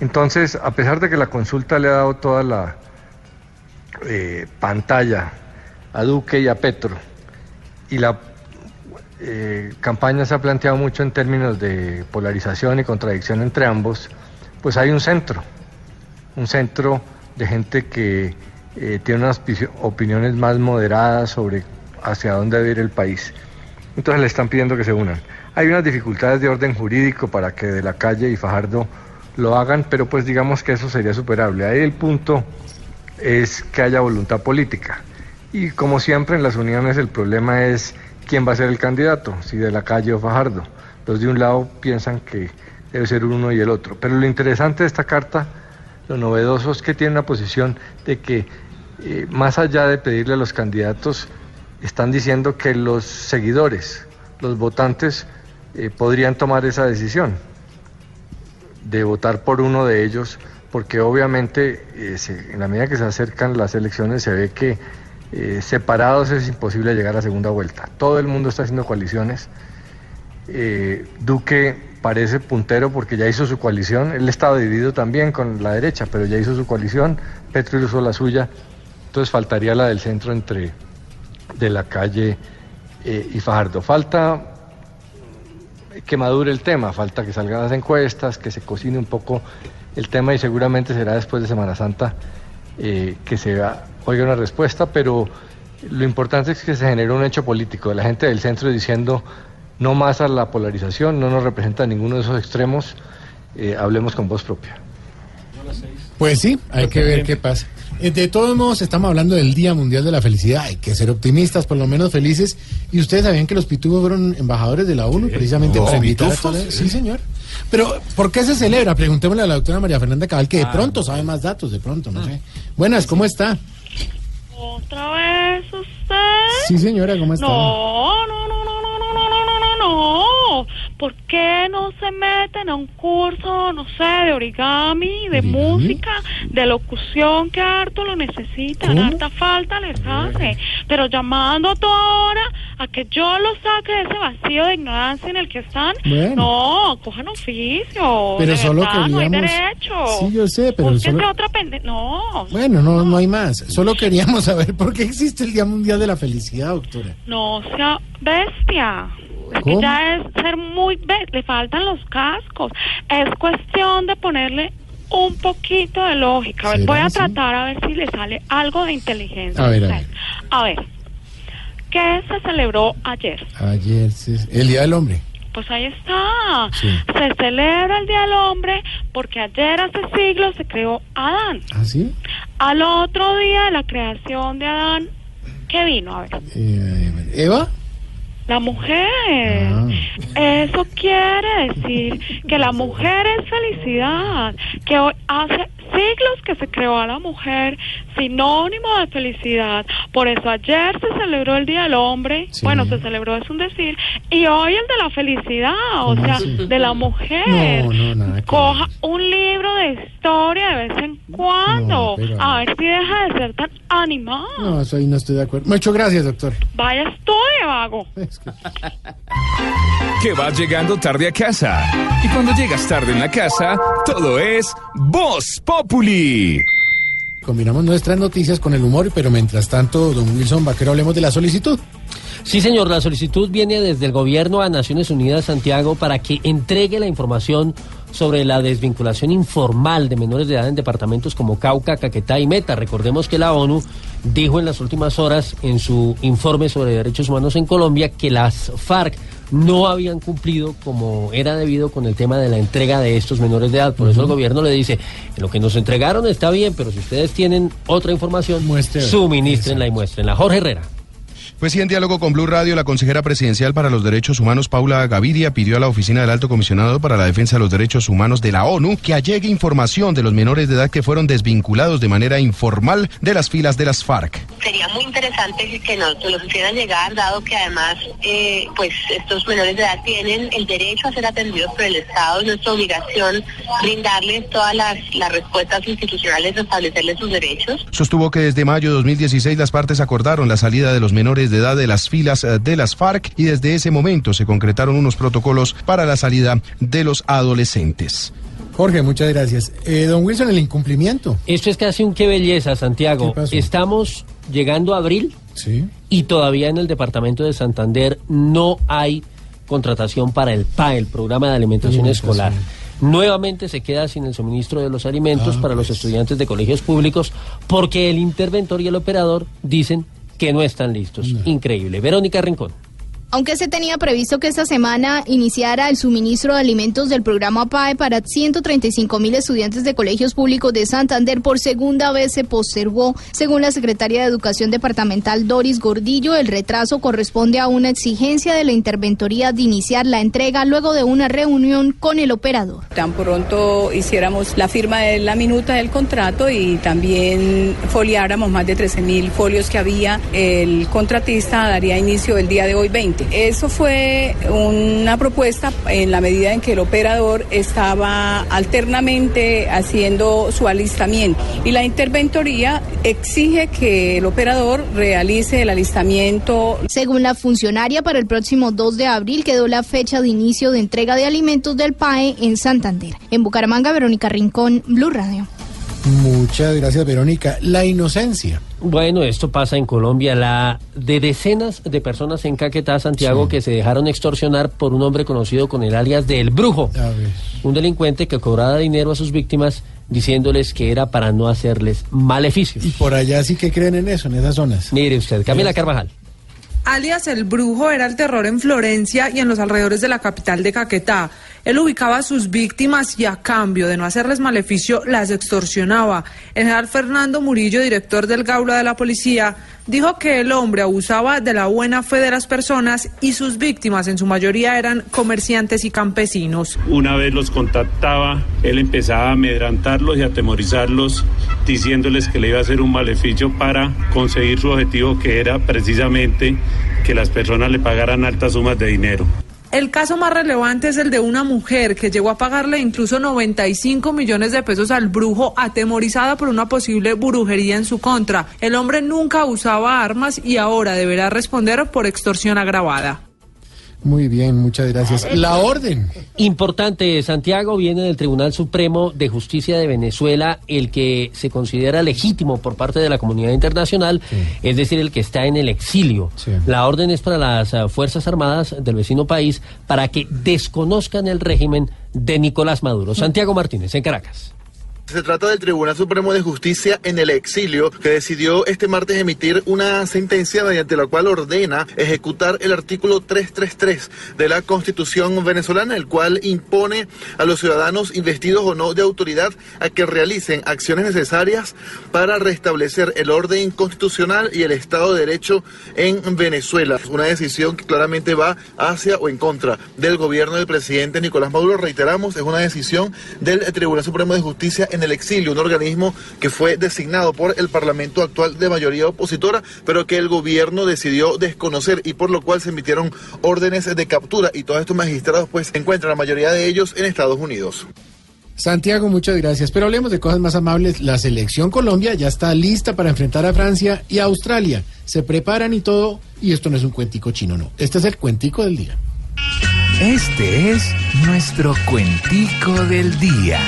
Entonces, a pesar de que la consulta le ha dado toda la eh, pantalla a Duque y a Petro, y la eh, campaña se ha planteado mucho en términos de polarización y contradicción entre ambos, pues hay un centro, un centro de gente que eh, tiene unas pi- opiniones más moderadas sobre hacia dónde debe ir el país. Entonces le están pidiendo que se unan. Hay unas dificultades de orden jurídico para que de la calle y Fajardo lo hagan, pero pues digamos que eso sería superable. Ahí el punto es que haya voluntad política. Y como siempre en las uniones el problema es quién va a ser el candidato, si de la calle o Fajardo. Los de un lado piensan que debe ser uno y el otro. Pero lo interesante de esta carta, lo novedoso es que tiene una posición de que eh, más allá de pedirle a los candidatos, están diciendo que los seguidores, los votantes, eh, podrían tomar esa decisión de votar por uno de ellos, porque obviamente eh, en la medida que se acercan las elecciones se ve que eh, separados es imposible llegar a segunda vuelta. Todo el mundo está haciendo coaliciones. Duque parece puntero porque ya hizo su coalición. Él estaba dividido también con la derecha, pero ya hizo su coalición. Petro hizo la suya. Entonces faltaría la del centro entre de la calle eh, y Fajardo. Falta que madure el tema, falta que salgan las encuestas, que se cocine un poco el tema y seguramente será después de Semana Santa eh, que se oiga una respuesta, pero lo importante es que se genere un hecho político de la gente del centro diciendo no más a la polarización, no nos representa ninguno de esos extremos, eh, hablemos con voz propia. Pues sí, hay que ver qué pasa. Eh, De todos modos, estamos hablando del Día Mundial de la Felicidad. Hay que ser optimistas, por lo menos felices. Y ustedes sabían que los pitufos fueron embajadores de la ONU, precisamente ¿Los para invitar a Sí, señor. Pero, ¿por qué se celebra? Preguntémosle a la doctora María Fernanda Cabal, que de Ah. pronto sabe más datos, de pronto, no sé. Buenas, ¿cómo está? ¿Otra vez usted? Sí, señora, ¿cómo está? No, no, no, no, no, no, no, no, no, ¿Por qué no se meten a un curso, no sé, de origami, de música, de locución, que harto lo necesitan, ¿Cómo? harta falta les hace? Pero llamando a toda hora a que yo los saque de ese vacío de ignorancia en el que están, Bueno. no, cojan oficio. Pero de solo verdad, no hay queríamos- derecho. Sí, yo sé, pero solo- otra pende... No, Bueno, no, no hay más. Solo queríamos saber por qué existe el Día Mundial de la Felicidad, doctora. No sea bestia. Es que ya es ser muy le faltan los cascos. Es cuestión de ponerle un poquito de lógica. Ver, ¿Será voy a tratar a ver si le sale algo de inteligencia. A ver, a ustedes. A ver, ¿qué se celebró ayer? Ayer, sí, el Día del Hombre. Pues ahí está. Sí. Se celebra el Día del Hombre porque ayer hace siglos se creó Adán. ¿Ah, sí? Al otro día de la creación de Adán, ¿qué vino? A ver. Eh, ¿Eva? La mujer. Ah. Eso quiere decir que la mujer es felicidad, que hoy hace siglos que se creó a la mujer sinónimo de felicidad. Por eso ayer se celebró el Día del Hombre, Sí. bueno, se celebró es un decir, Y hoy el de la felicidad, o sea, de la mujer. No, no, nada. que Coja un libro de historia de vez en cuando. No, pero- A ver si deja de ser tan animado. No, eso ahí no estoy de acuerdo. Muchas gracias, doctor. Vaya estudie, vago. Que vas llegando tarde a casa. Y cuando llegas tarde en la casa, todo es Voz Populi. Combinamos nuestras noticias con el humor, pero mientras tanto, don Wilson Vaquero, hablemos de la solicitud. Sí, señor, la solicitud viene desde el gobierno a Naciones Unidas Santiago para que entregue la información sobre la desvinculación informal de menores de edad en departamentos como Cauca, Caquetá y Meta. Recordemos que la ONU dijo en las últimas horas en su informe sobre derechos humanos en Colombia que las FARC no habían cumplido como era debido con el tema de la entrega de estos menores de edad. Por eso el gobierno le dice, lo que nos entregaron está bien, pero si ustedes tienen otra información, suministrenla y muéstrenla. Jorge Herrera. Pues sí, en diálogo con Blue Radio, la consejera presidencial para los derechos humanos, Paula Gaviria, pidió a la Oficina del Alto Comisionado para la Defensa de los Derechos Humanos de la ONU que allegue información de los menores de edad que fueron desvinculados de manera informal de las filas de las FARC. Sería muy interesante que nos, nos hicieran llegar, dado que además, eh, pues estos menores de edad tienen el derecho a ser atendidos por el Estado, es nuestra obligación brindarles todas las, las respuestas institucionales, establecerles sus derechos. Sostuvo que desde mayo de 2016 las partes acordaron la salida de los menores de edad de las filas eh, de las FARC y desde ese momento se concretaron unos protocolos para la salida de los adolescentes. Jorge, muchas gracias. Eh, don Wilson, el incumplimiento. Esto es casi un qué belleza, Santiago. Estamos llegando a abril y todavía en el departamento de Santander no hay contratación para el PAE, el Programa de Alimentación Escolar. Nuevamente se queda sin el suministro de los alimentos para los estudiantes de colegios públicos porque el interventor y el operador dicen que no están listos. Increíble. Verónica Rincón. Aunque se tenía previsto que esta semana iniciara el suministro de alimentos del programa PAE para 135 mil estudiantes de colegios públicos de Santander, por segunda vez se postergó. Según la secretaria de Educación Departamental Doris Gordillo, el retraso corresponde a una exigencia de la interventoría de iniciar la entrega luego de una reunión con el operador. Tan pronto hiciéramos la firma de la minuta del contrato y también foliáramos más de 13 mil folios que había, el contratista daría inicio el día de hoy 20. Eso fue una propuesta en la medida en que el operador estaba alternamente haciendo su alistamiento y la interventoría exige que el operador realice el alistamiento. Según la funcionaria, para el próximo 2 de abril quedó la fecha de inicio de entrega de alimentos del PAE en Santander. En Bucaramanga, Verónica Rincón, Blue Radio. Muchas gracias, Verónica. La inocencia. Bueno, esto pasa en Colombia. La de decenas de personas en Caquetá, Santiago, que se dejaron extorsionar por un hombre conocido con el alias de El Brujo. Un delincuente que cobraba dinero a sus víctimas diciéndoles que era para no hacerles maleficios. Y por allá sí que creen en eso, en esas zonas. Mire usted, Camila Carvajal. Alias El Brujo era el terror en Florencia y en los alrededores de la capital de Caquetá. Él ubicaba a sus víctimas y a cambio de no hacerles maleficio las extorsionaba. El general Fernando Murillo, director del Gaula de la Policía, dijo que el hombre abusaba de la buena fe de las personas y sus víctimas en su mayoría eran comerciantes y campesinos. Una vez los contactaba, él empezaba a amedrantarlos y atemorizarlos, diciéndoles que le iba a hacer un maleficio para conseguir su objetivo, que era precisamente que las personas le pagaran altas sumas de dinero. El caso más relevante es el de una mujer que llegó a pagarle incluso 95 millones de pesos al brujo atemorizada por una posible brujería en su contra. El hombre nunca usaba armas y ahora deberá responder por extorsión agravada. Muy bien, muchas gracias. La orden. Importante, Santiago viene del Tribunal Supremo de Justicia de Venezuela, el que se considera legítimo por parte de la comunidad internacional, es decir, el que está en el exilio. La orden es para las uh, Fuerzas Armadas del vecino país para que desconozcan el régimen de Nicolás Maduro. Santiago Martínez, en Caracas. Se trata del Tribunal Supremo de Justicia en el exilio que decidió este martes emitir una sentencia mediante la cual ordena ejecutar el artículo 333 de la Constitución venezolana, el cual impone a los ciudadanos investidos o no de autoridad a que realicen acciones necesarias para restablecer el orden constitucional y el Estado de Derecho en Venezuela. Una decisión que claramente va hacia o en contra del gobierno del presidente Nicolás Maduro. Reiteramos, es una decisión del Tribunal Supremo de Justicia en en el Exilio, un organismo que fue designado por el Parlamento actual de mayoría opositora, pero que el gobierno decidió desconocer y por lo cual se emitieron órdenes de captura y todos estos magistrados pues se encuentran la mayoría de ellos en Estados Unidos. Santiago, muchas gracias. Pero hablemos de cosas más amables. La selección Colombia ya está lista para enfrentar a Francia y a Australia. Se preparan y todo. Y esto no es un cuentico chino, no. Este es el cuentico del día. Este es nuestro cuentico del día.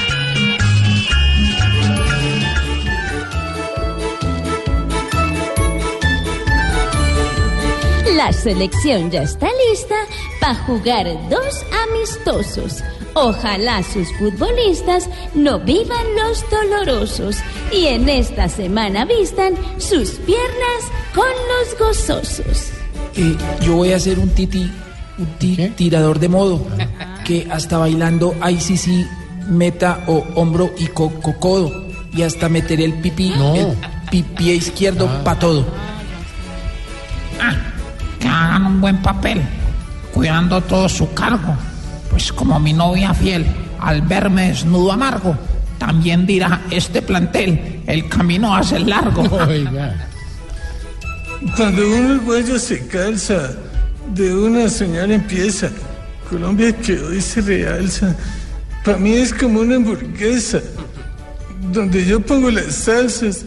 La selección ya está lista para jugar dos amistosos. Ojalá sus futbolistas no vivan los dolorosos y en esta semana vistan sus piernas con los gozosos. Eh, yo voy a ser un titi, un ti- tirador de modo, que hasta bailando ahí sí sí meta o hombro y co- co- codo y hasta meteré el pipí, el pi- pie izquierdo pa' todo. Que hagan un buen papel, cuidando todo su cargo. Pues como mi novia fiel, al verme desnudo amargo, también dirá este plantel, el camino hace largo. Cuando un uruguayo se calza, de una señal empieza. Colombia que hoy se realza. Para mí es como una hamburguesa, donde yo pongo las salsas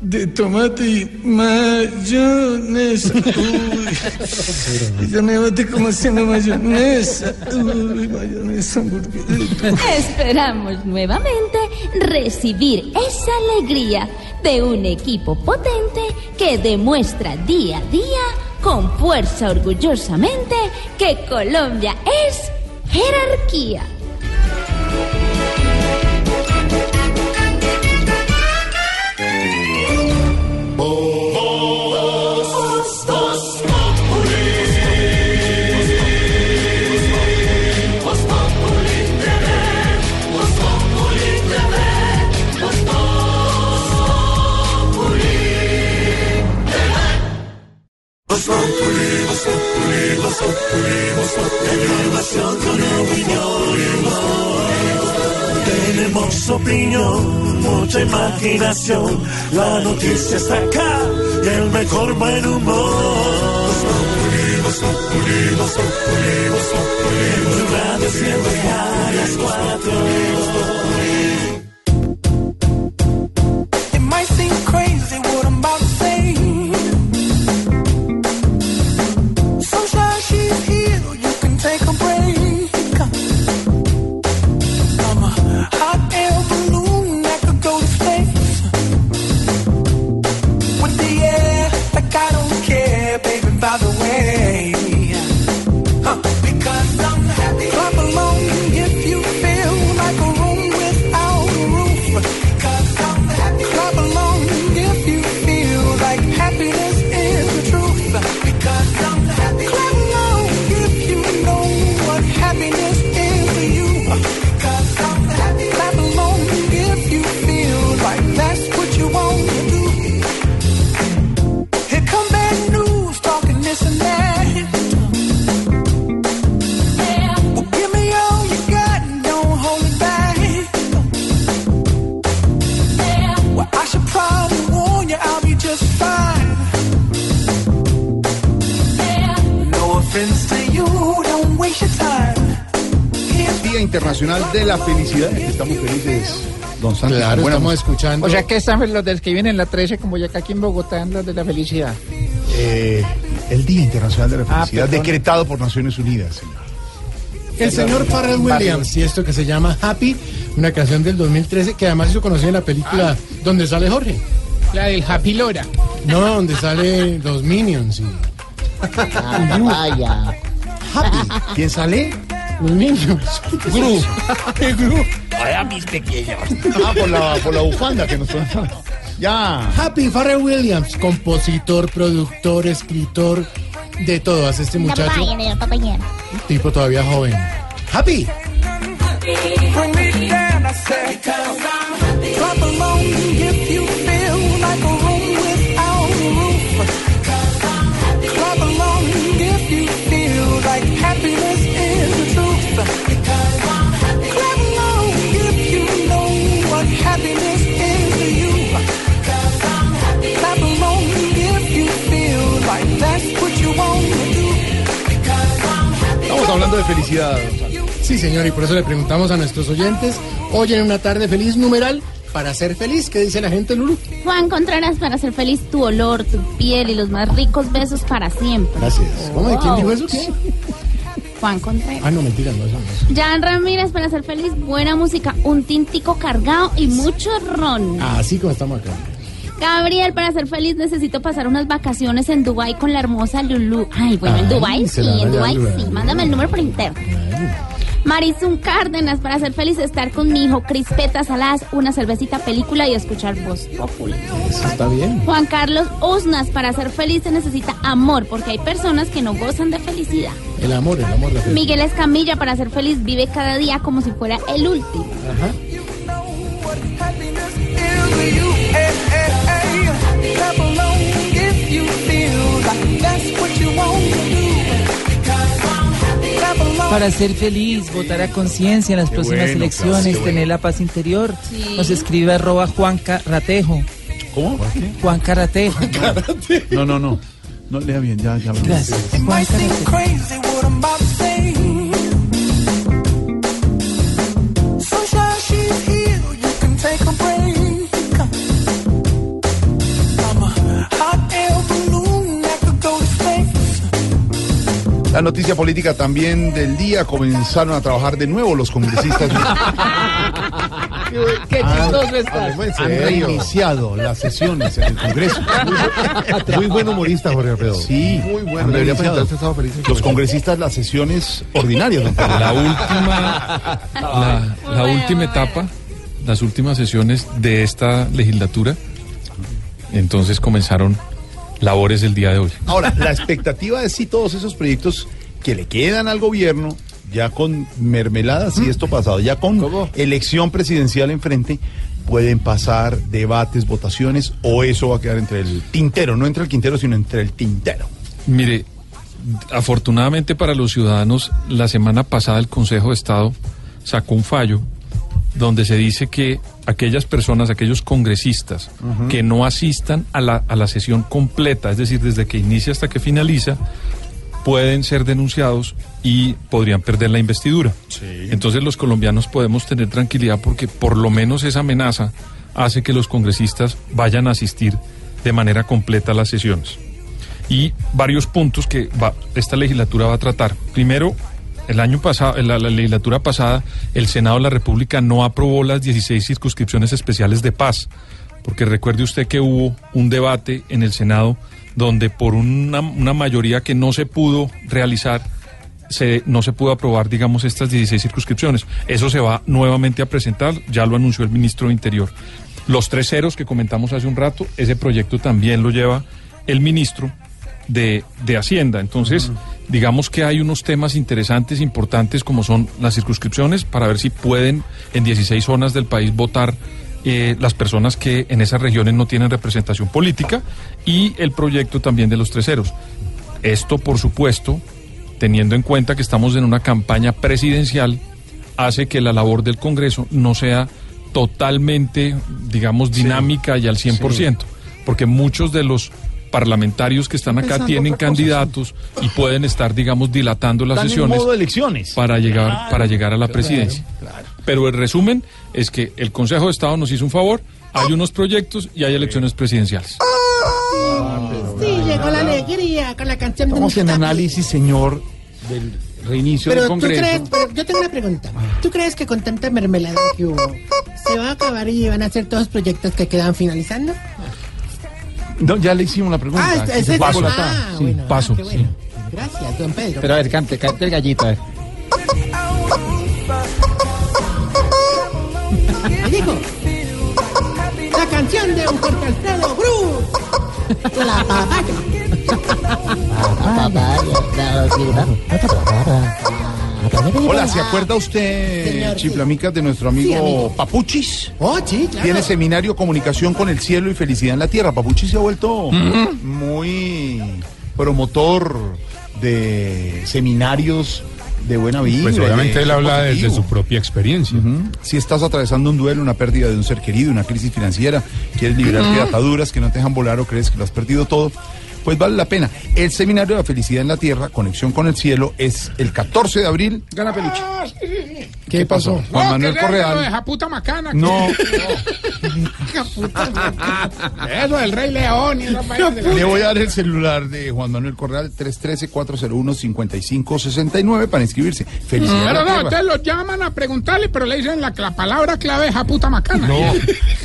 de tomate y mayonesa. Uy, ya me bate como haciendo mayonesa. Uy, mayonesa, hamburguesa. Esperamos nuevamente recibir esa alegría de un equipo potente que demuestra día a día con fuerza orgullosamente que Colombia es jerarquía. Tenemos opinión, mucha imaginación. La noticia está acá y el mejor buen humor. Internacional de la Felicidad. Estamos felices, don Santos. Claro, Buena estamos música. escuchando. O sea que están los del que vienen en la 13, como ya que aquí en Bogotá, en los de la felicidad. Eh, el Día Internacional de la Ah, Felicidad, decretado por Naciones Unidas. señor. El señor Pharrell Williams y esto que se llama Happy, una canción del 2013 que además hizo conocida en la película donde sale Jorge. La del Happy Lora. No, donde sale los Minions. Y... vaya. Happy. ¿Quién sale? Los Minions. Gru. Gru. Vaya mis pequeños. Ah, por la, por la bufanda que nos suena. Ya. Happy Pharrell Williams, compositor, productor, escritor, de todo hace este muchacho, tipo todavía joven. Happy. Felicidad. Sí, señor, y por eso le preguntamos a nuestros oyentes, hoy en una tarde feliz numeral, para ser feliz, ¿qué dice la gente, Lulu? Juan Contreras, para ser feliz, tu olor, tu piel y los más ricos besos para siempre. Gracias. ¿Cómo? ¿De quién dijo eso? ¿Qué? Juan Contreras. Ah, no, mentira, no, eso no. Jan Ramírez, para ser feliz, buena música, un tintico cargado y mucho ron. Así como estamos acá. Gabriel, para ser feliz necesito pasar unas vacaciones en Dubai con la hermosa Lulu. Ay, bueno, en Ay, Dubai sí, en Dubai sí. Mándame el número por interno. Marizun Cárdenas, para ser feliz estar con mi hijo Crispetas Salas, una cervecita película y escuchar voz popular. Eso está bien. Juan Carlos Osnas, para ser feliz se necesita amor, porque hay personas que no gozan de felicidad. El amor, el amor. La felicidad. Miguel Escamilla, para ser feliz vive cada día como si fuera el último. Ajá. Para ser feliz, votar a conciencia en las Qué próximas bueno, elecciones, claro, tener bueno. la paz interior. Sí. Nos escribe arroba Juan Ratejo. ¿Cómo? Juan Ratejo. No, no, no. No lea bien, ya, ya. Gracias. Juan La noticia política también del día comenzaron a trabajar de nuevo los congresistas. Qué chistoso estás. Ah, Han reiniciado las sesiones en el Congreso. Muy buen humorista, Jorge Alfredo. Sí, muy bueno. Debería reiniciado. presentarse estado feliz. Los congresistas las sesiones ordinarias. don Pedro. La última, la, la última etapa, las últimas sesiones de esta legislatura, entonces comenzaron labores el día de hoy. Ahora, la expectativa es si todos esos proyectos que le quedan al gobierno, ya con mermelada, si esto pasado, ya con elección presidencial enfrente, pueden pasar debates, votaciones, o eso va a quedar entre el tintero, no entre el quintero, sino entre el tintero. Mire, afortunadamente para los ciudadanos, la semana pasada el Consejo de Estado sacó un fallo donde se dice que aquellas personas, aquellos congresistas que no asistan a la, a la sesión completa, es decir, desde que inicia hasta que finaliza, pueden ser denunciados y podrían perder la investidura. Entonces los colombianos podemos tener tranquilidad porque por lo menos esa amenaza hace que los congresistas vayan a asistir de manera completa a las sesiones. Y varios puntos que va- esta legislatura va a tratar. Primero, el año pasado, en la, la legislatura pasada, el Senado de la República no aprobó las 16 circunscripciones especiales de paz, porque recuerde usted que hubo un debate en el Senado donde por una, una mayoría que no se pudo realizar, se, no se pudo aprobar, digamos, estas 16 circunscripciones. Eso se va nuevamente a presentar, ya lo anunció el ministro de Interior. Los tres ceros que comentamos hace un rato, ese proyecto también lo lleva el ministro de, de Hacienda. Entonces, digamos que hay unos temas interesantes, importantes, como son las circunscripciones, para ver si pueden en 16 zonas del país votar eh, las personas que en esas regiones no tienen representación política, y el proyecto también de los tres ceros. Esto, por supuesto, teniendo en cuenta que estamos en una campaña presidencial, hace que la labor del Congreso no sea totalmente, digamos, dinámica y al 100%, porque muchos de los parlamentarios que están acá Pensando tienen candidatos y pueden estar, digamos, dilatando las Están en sesiones modo elecciones. para llegar, Claro, para llegar a la claro, presidencia. Pero el resumen es que el Consejo de Estado nos hizo un favor, hay unos proyectos y hay elecciones presidenciales. Sí, llegó la alegría con la canción de Estamos en Mustafa. análisis, señor, del reinicio Pero del tú Congreso. crees, pero yo tengo una pregunta. ¿Tú crees que con tanta mermelada que hubo, se va a acabar y van a hacer todos los proyectos que quedan finalizando? No, ya le hicimos la pregunta. Ah, Paso. ah, Sí, bueno, paso. ah, qué bueno. Gracias, don Pedro. Pero a ver, cante, cante el gallito. a ver. Y dijo, la canción de un Jorge Alfredo Cruz. La papaya. Hola, ¿se acuerda usted, Señor, Chiflamicas, de nuestro amigo, Sí, amigo. Papuchis? Oh, sí, claro. Tiene seminario Comunicación con el Cielo y Felicidad en la Tierra. Papuchis se ha vuelto muy promotor de seminarios de buena vida. Pues obviamente él habla desde su propia experiencia. Si estás atravesando un duelo, una pérdida de un ser querido, una crisis financiera, quieres liberarte de ataduras que no te dejan volar o crees que lo has perdido todo, pues vale la pena. El Seminario de la Felicidad en la Tierra, Conexión con el Cielo, es el 14 de abril. Gana peluche. Ah, sí, sí, sí. ¿Qué, pasó? Juan No, Manuel Correal. Japuta Macana. No. Eso del Rey León y Le voy a dar el celular de Juan Manuel Correal, 313-401-5569 para inscribirse. Felicidades. Pero no, entonces lo llaman a preguntarle, pero le dicen la, la palabra clave es Japuta Macana. No,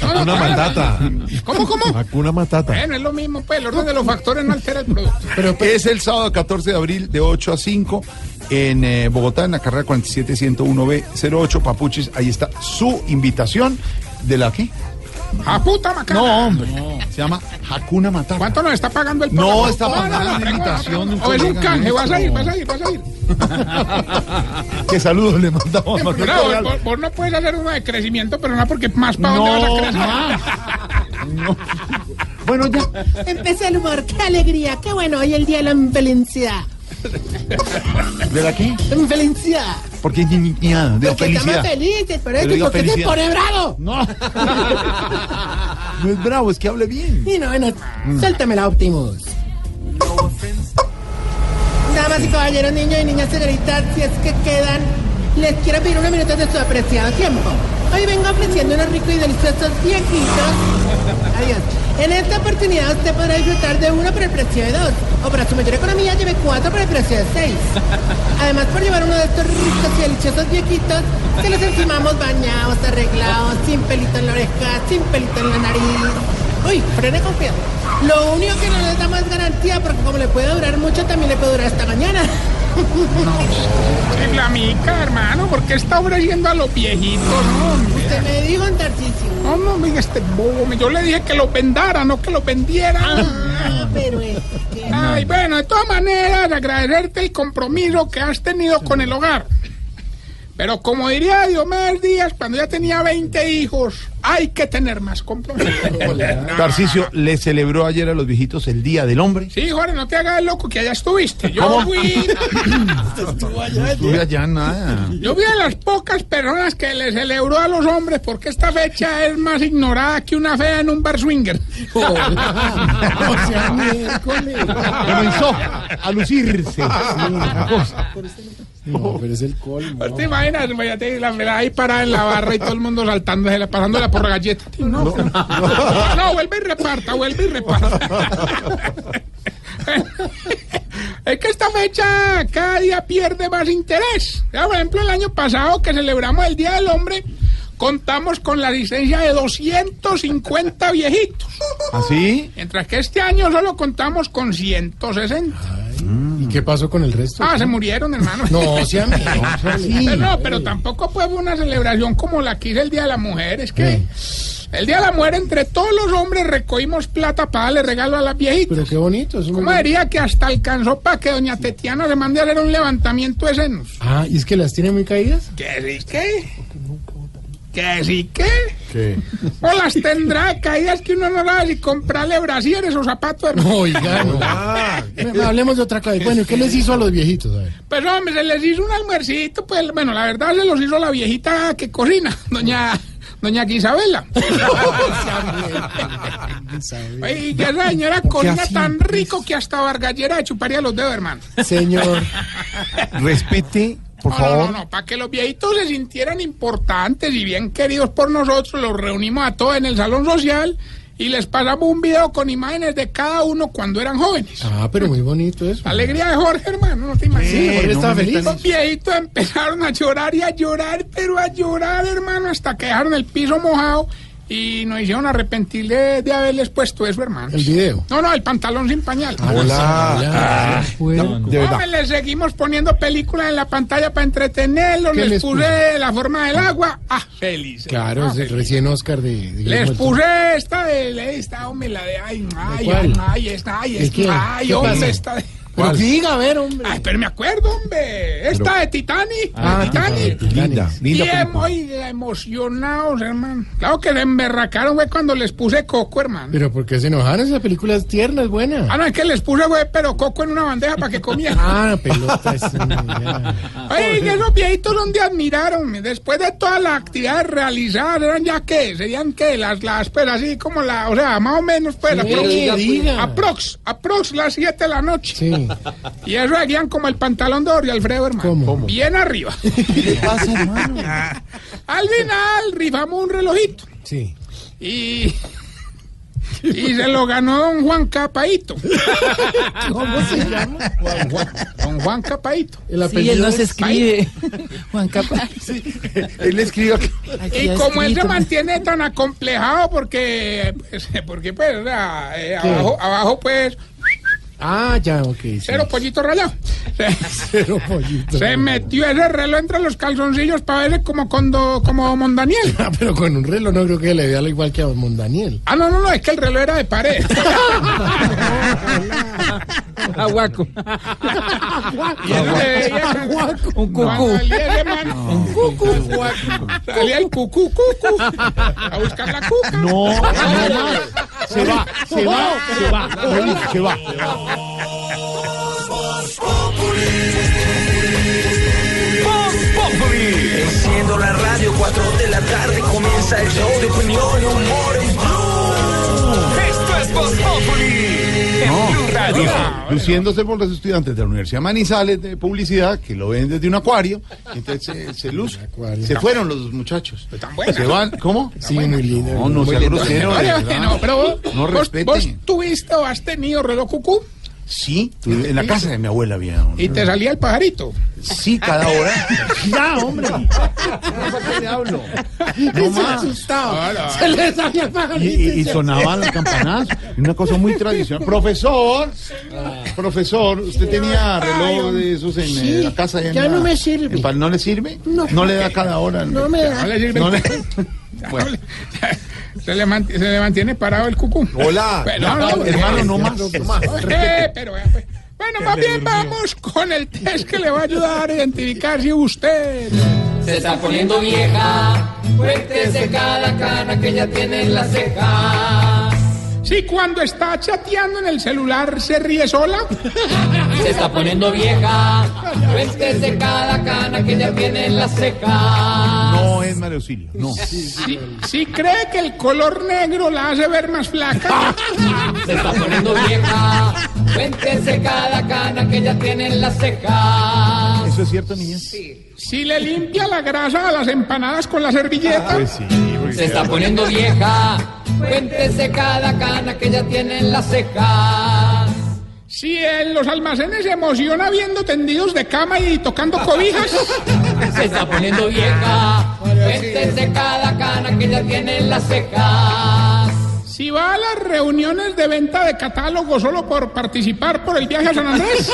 No, no, claro. Matata. ¿Cómo, cómo? Hakuna Matata. Bueno, es lo mismo, pues, el orden de los factores no altera el producto. Pero es el sábado 14 de abril de 8 a 5 en eh, Bogotá, en la carrera 47101B08 Papuchis. Ahí está su invitación de la qué? Japuta Macana. No, hombre. Se llama Hakuna Matata. ¿Cuánto nos está pagando el No, programa? está pagando no, la no, invitación de un O es un canje, vas a ir, vas a ir, vas a ir. ¿Qué saludos le mandamos Correal? vos, vos no puedes hacer uno de crecimiento, pero no porque más para No, dónde vas a crecer. Bueno, ya. Empecé el humor, qué alegría, qué bueno, hoy el día de la felicidad. ¿De la qué? Felicidad. ¿Por qué ñi- ñi- ña? De Porque estamos felicidad. felices, por eso, porque se felicidad. pone bravo. No. No es bravo, es que hable bien. Y no, bueno, suéltame Optimus. Damas y caballeros, niños y niñas señoritas, si es que quedan, les quiero pedir unos minutos de su apreciado tiempo. Hoy vengo ofreciendo unos ricos y deliciosos viejitos. Adiós. En esta oportunidad usted podrá disfrutar de uno por el precio de dos. O para su mayor economía lleve cuatro por el precio de seis. Además, por llevar uno de estos ricos y deliciosos viejitos, que los encimamos bañados, arreglados, sin pelito en la oreja, sin pelito en la nariz. Uy, frene con cuidado. Lo único que no les damos es garantía, porque como le puede durar mucho, también le puede durar hasta mañana. Sí, la mica, hermano, ¿por qué está ofreciendo a los viejitos? No. Usted me dijo en Tarcisio. No, no, mira este bobo. Yo le dije que los vendara, no que los vendiera. Ah, pero es que... Ay, bueno, de todas maneras, agradecerte el compromiso que has tenido con el hogar. Pero como diría Diomedes Díaz, cuando ya tenía 20 hijos, hay que tener más compromiso. Tarcicio le celebró ayer a los viejitos el Día del Hombre. Sí, Jorge, no te hagas el loco que allá estuviste. Yo ¿Cómo? fui. No estuve allá nada. Yo fui de las pocas personas que le celebró a los hombres porque esta fecha es más ignorada que una fea en un bar swinger. O sea, miércoles. Comenzó a lucirse. No, pero es el colmo. ¿Te imaginas? Imagínate la pelada ahí parada en la barra y todo el mundo saltando, pasándola por la galleta. No, no, no, vuelve y reparta, vuelve y reparta. Es que esta fecha cada día pierde más interés. Ya, por ejemplo, el año pasado que celebramos el Día del Hombre, contamos con la licencia de 250 viejitos. ¿Así? Mientras que este año solo contamos con 160. ¿Y qué pasó con el resto? Ah, se murieron, hermano. No, amigo, Sí, no, pero tampoco fue una celebración como la que hice el Día de la Mujer. Es que el Día de la Mujer, entre todos los hombres, recogimos plata para darle regalo a las viejitas. Pero qué bonito. Es un ¿Cómo diría que hasta alcanzó para que doña Tetiana se mande a hacer un levantamiento de senos? Ah, ¿y es que las tiene muy caídas? ¿Que sí que? ¿Que sí que? ¿Qué? O las tendrá caídas que uno no sabe si comprarle brasieres o zapatos. hermano. Oiga, no. Bueno, Hablemos de otra cosa. Bueno, ¿y qué les hizo a los viejitos? A ver. Pues hombre, se les hizo un almuercito, pues bueno, la verdad se los hizo la viejita que cocina, doña, doña Isabela. Oye, que esa señora cocina tan rico que hasta Vargallera de chuparía los dedos, hermano. Señor. Respete, por no, no, favor. no, no, para que los viejitos se sintieran importantes y bien queridos por nosotros, los reunimos a todos en el salón social y les pasamos un video con imágenes de cada uno cuando eran jóvenes. Ah, pero muy bonito eso. La alegría de Jorge, hermano, no te imaginas. Sí, Jorge estaba feliz. Los viejitos empezaron a llorar y a llorar, pero a llorar, hermano, hasta que dejaron el piso mojado y nos hicieron arrepentir de, de haberles puesto eso, hermano. El video. No, no, el pantalón sin pañal. Hola. Ah, Bueno, de verdad. Hombre, les seguimos poniendo películas en la pantalla para entretenerlos. ¿Qué Les, les puse la forma del agua. Ah, feliz. Claro, el recién Oscar de, Les puse esta de esta, hombre, la de ay, ay, ay, ay, esta, ay, ¿El esta, ay, ¿Qué hombre, esta de. Pero diga, a ver, hombre. Ay, pero me acuerdo, hombre. Esta de Titanic. Ah, Titanic. Titanic. Linda, linda Bien, película. muy emocionados, hermano. Claro que le emberracaron, güey, cuando les puse coco, hermano. Pero ¿por qué se enojaron? Esa película es tierna, es buena. Ah, no, es que les puse, güey, pero coco en una bandeja para que comieran. Ah, pelota. Ay, que esos viejitos donde admiraron. Después de todas las actividades realizadas, eran ya qué, serían qué, las, las, pues así como la, o sea, más o menos, pues, Sí, aprox, aprox, aprox las 7 de la noche. Sí. Y eso seguían como el pantalón de Ori Alfredo, hermano. ¿Cómo? Bien arriba. ¿Qué pasa, hermano? Al final rifamos un relojito. Sí. Y. Y se lo ganó don Juan Capaito. ¿Cómo se llama? Don Juan Capaito. El Sí, apellido él no se es- escribe. Juan Capa. Él le escribe aquí. Aquí Y como él se mantiene tan acomplejado porque, pues, porque pues, eh, abajo, abajo, pues, Ah, ya, ok. sí. cero pollito rayado. Se, Cero pollito. se metió ese reloj entre los calzoncillos para verse como cuando, como Mondaniel. Ah, pero con un reloj no creo que le vea lo igual que a Mondaniel. Ah, no, no, no, es que el reloj era de pared. Aguaco. Veía Un cucú. un cucú, salía el cucú, cucú, a buscar la cuca. No, no más. Se va, se va, se va. Se va. Enciendo la radio, 4 de la tarde comienza el show de opinión y humor en Blue. Esto es Voz Populi Radio. Luciéndose por los estudiantes de la Universidad Manizales de publicidad que lo ven desde un acuario. Entonces se, se luce. Se fueron los muchachos. Buena. Se van. ¿Cómo? Sí, muy lindo. No, no Muy lindo. grosero. no, pero vos, No vos, respete. vos tuviste o has tenido reloj cucú Sí, en la casa de mi abuela había uno. y te salía el pajarito. Sí, cada hora. ya, hombre. No qué le hablo. No se más. asustaba. Se le salía el Y, pajarito. y- y sonaban las campanas. Una cosa muy tradicional. Profesor, profesor, ¿usted tenía reloj de esos en Sí, eh, la casa? en ya la- no me sirve. en ¿No le sirve? No. le da cada hora. No me da. No le sirve No le- Se le, manti- se le mantiene parado el cucú. Hola. Pero, no, no, hermano, no más. Eh, pero, eh, pues, bueno, más bien vamos con el test que le va a ayudar a identificar si usted Se está poniendo vieja. Cuéntese cada cana que ya tiene en la ceja. Si cuando está chateando en el celular se ríe sola. Se está poniendo vieja. Cuéntese cada cana que ya tiene en la ceja. No es Mario Auxilio. No. Si, si cree que el color negro la hace ver más flaca. Se está poniendo vieja. Cuéntese cada cana que ya tiene en la ceja. ¿Eso es cierto, niña? Si le limpia la grasa a las empanadas con la servilleta. Pues sí. Se está poniendo vieja. Cuéntese cada cana que ya tiene en la ceja. Si en los almacenes se emociona viendo tendidos de cama y tocando cobijas. Se está poniendo vieja. Cuéntese cada cana que ya tiene en la ceja. Si va a las reuniones de venta de catálogo solo por participar por el viaje a San Andrés.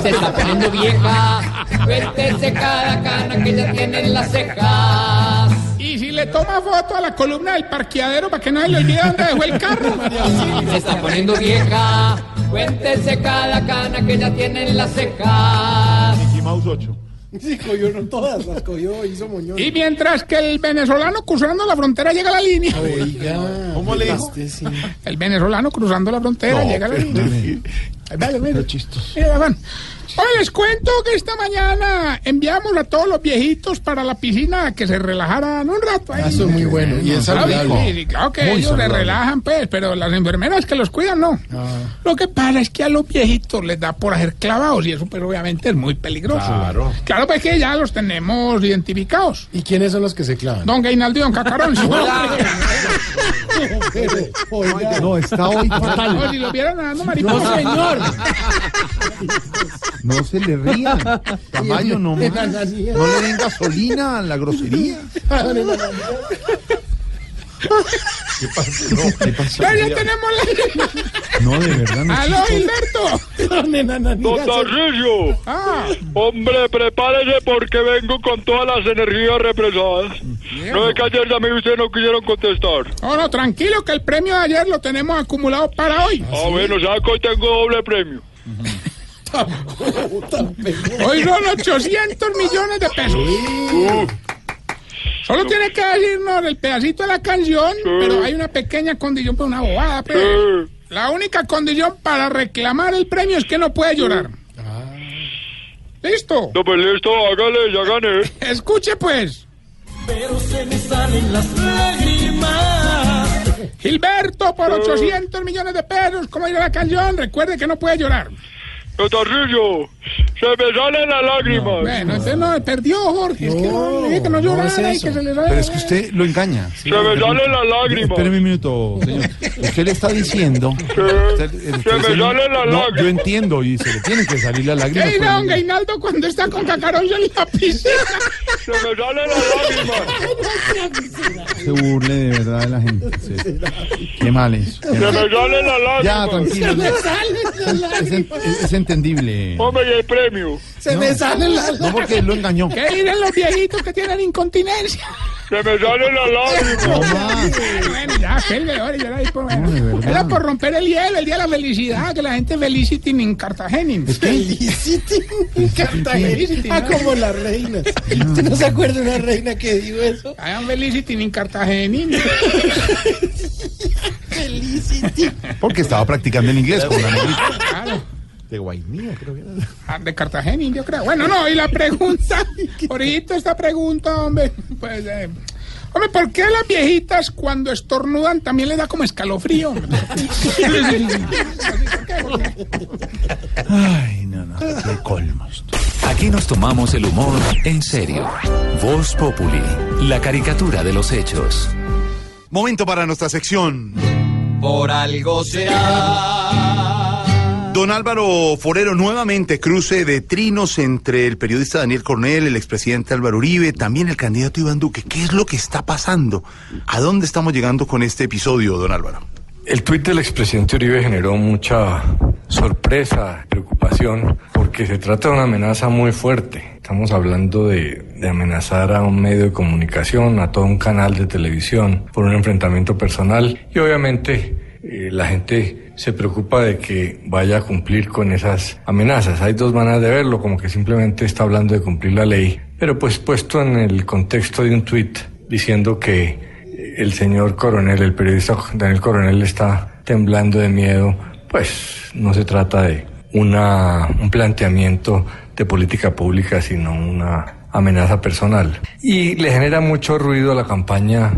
Se está poniendo vieja. Cuéntese cada cana que ya tiene en la ceja. Y si le toma foto a la columna del parqueadero para que se le olvide dónde dejó el carro. Se está poniendo vieja. Cuéntese cada cana que ya tiene en la ceja. Mickey Mouse 8. Sí, cogió no todas, las cogió, hizo moñón. Y mientras que el venezolano cruzando la frontera llega a la línea. Oiga. ¿Cómo le dijo? este sí. El venezolano cruzando la frontera llega a la línea. Mira. Qué chistoso. Mira, van. Hoy les cuento que esta mañana enviamos a todos los viejitos para la piscina a que se relajaran un rato. ahí. Ah, Eso es muy bueno. Y es Claro, saludable. sí, claro que Muy ellos se relajan, pues, pero las enfermeras que los cuidan, no. Ah. Lo que pasa es que a los viejitos les da por hacer clavados y eso, pero obviamente es muy peligroso. Claro. Claro, pues que ya los tenemos identificados. ¿Y quiénes son los que se clavan? Don Gainaldo y Don Cacarón. Oiga. No, está hoy No, fatal. si lo vieran nadando mariposa. No, señor. No se le rían. Tamaño no más. No le den gasolina a la grosería. ¿Qué pasó? No, ¿qué pasó? Ya, ya tenemos la... No, de verdad. No ¡Aló, Gilberto! Don Ah, hombre, prepárese porque vengo con todas las energías represadas. No es que ayer también ustedes no quisieron contestar. no, no, tranquilo que el premio de ayer lo tenemos acumulado para hoy. Ah, bueno, ¿sabes que hoy tengo doble premio? Hoy son 800 millones de pesos. Solo tiene que decirnos el pedacito de la canción, pero hay una pequeña condición, pues una bobada, pues. La única condición para reclamar el premio es que no puede llorar. ¿Listo? No, pues listo, hágale, ya gané. Escuche pues. Pero se me salen las lágrimas. Gilberto, por 800 millones de pesos, ¿cómo irá la canción? Recuerde que no puede llorar. Tarcillo, se me salen las lágrimas. Bueno, entonces no, perdió Jorge. es que no, le dije que no llorara y que se le Pero es que usted lo engaña. Se me salen las lágrimas. Espéreme un minuto, señor. Usted le está diciendo. Usted- usted se me salen las no, lágrimas. Yo entiendo y se le tienen que salir las lágrimas. ¿Qué dirá pero- don Gainaldo cuando está con Cacaroncio en la piscina? Se me salen las lágrimas. Se burle de verdad de la gente. sí. Qué mal eso. qué Se mal. me salen las lágrimas. Ya, tranquilo. Se me ya. salen las Es, es- es entendible. Hombre, y el premio. Se No, me salen las No, porque lo engañó. ¿Qué dirán los viejitos que tienen incontinencia? Se me lágrimas. No más. Bueno, ya, ahora, ya por, No. Era por romper el hielo, el día de la felicidad, que la gente felicity en Cartagena. Felicity en Felicity, Ah, como las reinas. ¿Usted no se acuerda de una reina que dijo eso? Hagan felicity en Cartagena. Felicity. Porque estaba practicando el inglés con la negrita. Claro. De Guainía, creo que era. Ah, De Cartagena, yo creo. Bueno, no, y la pregunta, ahorita esta pregunta, hombre, pues, eh, hombre, ¿por qué a las viejitas cuando estornudan también les da como escalofrío? Ay, no, no. Qué colmos. Aquí nos tomamos el humor en serio. Voz Populi, la caricatura de los hechos. Momento para nuestra sección. Por algo será. Don Álvaro Forero, nuevamente cruce de trinos entre el periodista Daniel Cornell, el expresidente Álvaro Uribe, también el candidato Iván Duque. ¿Qué es lo que está pasando? ¿A dónde estamos llegando con este episodio, don Álvaro? El tuit del expresidente Uribe generó mucha sorpresa, preocupación, porque se trata de una amenaza muy fuerte. Estamos hablando de, de amenazar a un medio de comunicación, a todo un canal de televisión, por un enfrentamiento personal y obviamente eh, la gente se preocupa de que vaya a cumplir con esas amenazas. Hay dos maneras de verlo, como que simplemente está hablando de cumplir la ley, pero pues puesto en el contexto de un tuit diciendo que el señor coronel, el periodista Daniel Coronel está temblando de miedo, pues no se trata de una, un planteamiento de política pública, sino una amenaza personal. Y le genera mucho ruido a la campaña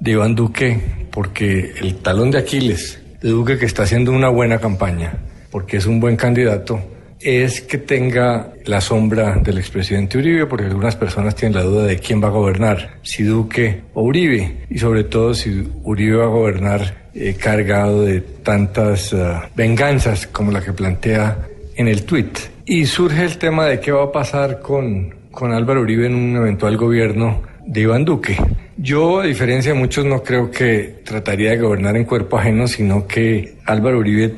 de Iván Duque, porque el talón de Aquiles de Duque, que está haciendo una buena campaña, porque es un buen candidato, es que tenga la sombra del expresidente Uribe, porque algunas personas tienen la duda de quién va a gobernar, si Duque o Uribe, y sobre todo si Uribe va a gobernar eh, cargado de tantas ah, venganzas como la que plantea en el tuit. Y surge el tema de qué va a pasar con, con Álvaro Uribe en un eventual gobierno de Iván Duque. Yo, a diferencia de muchos, no creo que trataría de gobernar en cuerpo ajeno, sino que Álvaro Uribe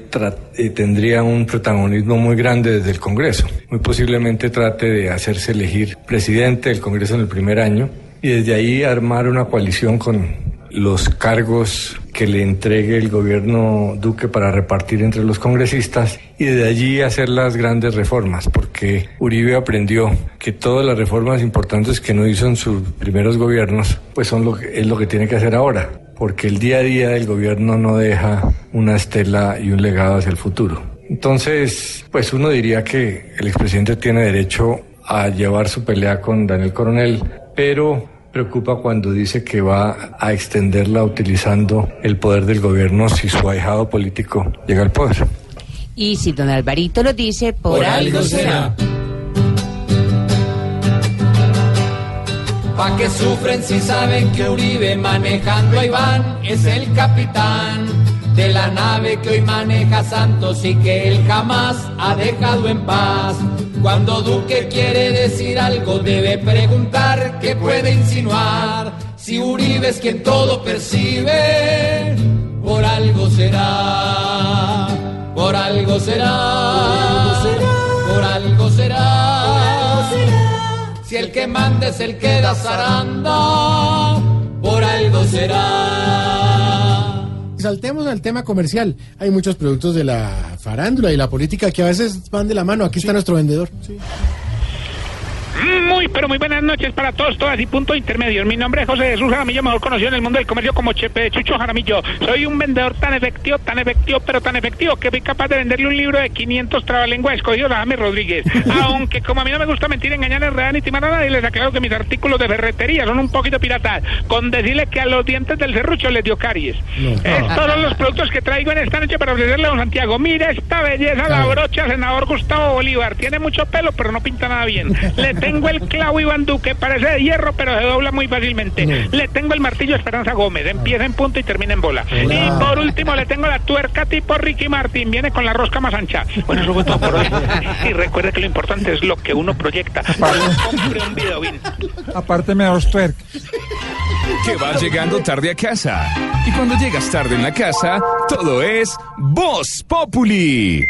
eh, tendría un protagonismo muy grande desde el Congreso. Muy posiblemente trate de hacerse elegir presidente del Congreso en el primer año y desde ahí armar una coalición con los cargos que le entregue el gobierno Duque para repartir entre los congresistas y desde allí hacer las grandes reformas, porque Uribe aprendió que todas las reformas importantes que no hizo en sus primeros gobiernos, pues son lo es lo que tiene que hacer ahora, porque el día a día del gobierno no deja una estela y un legado hacia el futuro. Entonces, pues uno diría que el expresidente tiene derecho a llevar su pelea con Daniel Coronel, pero preocupa cuando dice que va a extenderla utilizando el poder del gobierno si su ahijado político llega al poder. Y si don Alvarito lo dice, por, Por algo algo será. Pa' que sufren si saben que Uribe manejando a Iván es el capitán de la nave que hoy maneja Santos y que él jamás ha dejado en paz. Cuando Duque quiere decir algo debe preguntar qué puede insinuar. Si Uribe es quien todo percibe, por algo será, por algo será, por algo será. Si el que manda es el que da zaranda, por algo será. Saltemos al tema comercial. Hay muchos productos de la farándula y la política que a veces van de la mano. Aquí está nuestro vendedor. Muy, pero muy buenas noches para todos, todas y punto intermedio. Mi nombre es José Jesús Jaramillo, mejor conocido en el mundo del comercio como Chepe Chucho Jaramillo. Soy un vendedor tan efectivo, tan efectivo, pero tan efectivo que fui capaz de venderle un libro de 500 trabalenguas escogidos a James Rodríguez. Aunque como a mí no me gusta mentir, engañar, enredar ni timar a nadie, les aclaro que mis artículos de ferretería son un poquito piratas. Con decirle que a los dientes del serrucho les dio caries. Estos son los productos que traigo en esta noche para ofrecerle a don Santiago. Mira esta belleza, la brocha, senador Gustavo Bolívar. Tiene mucho pelo, pero no pinta nada bien. Le tengo el clavo Iván Duque, parece de hierro, pero se dobla muy fácilmente. Le tengo el martillo Esperanza Gómez, empieza en punto y termina en bola. Y por último le tengo la tuerca tipo Ricky Martin, viene con la rosca más ancha. Bueno, eso fue todo por hoy. Y recuerde que lo importante es lo que uno proyecta. Compre un video bien. Aparte me dos twerk. Que vas llegando tarde a casa. Y cuando llegas tarde en la casa, todo es Voz Populi.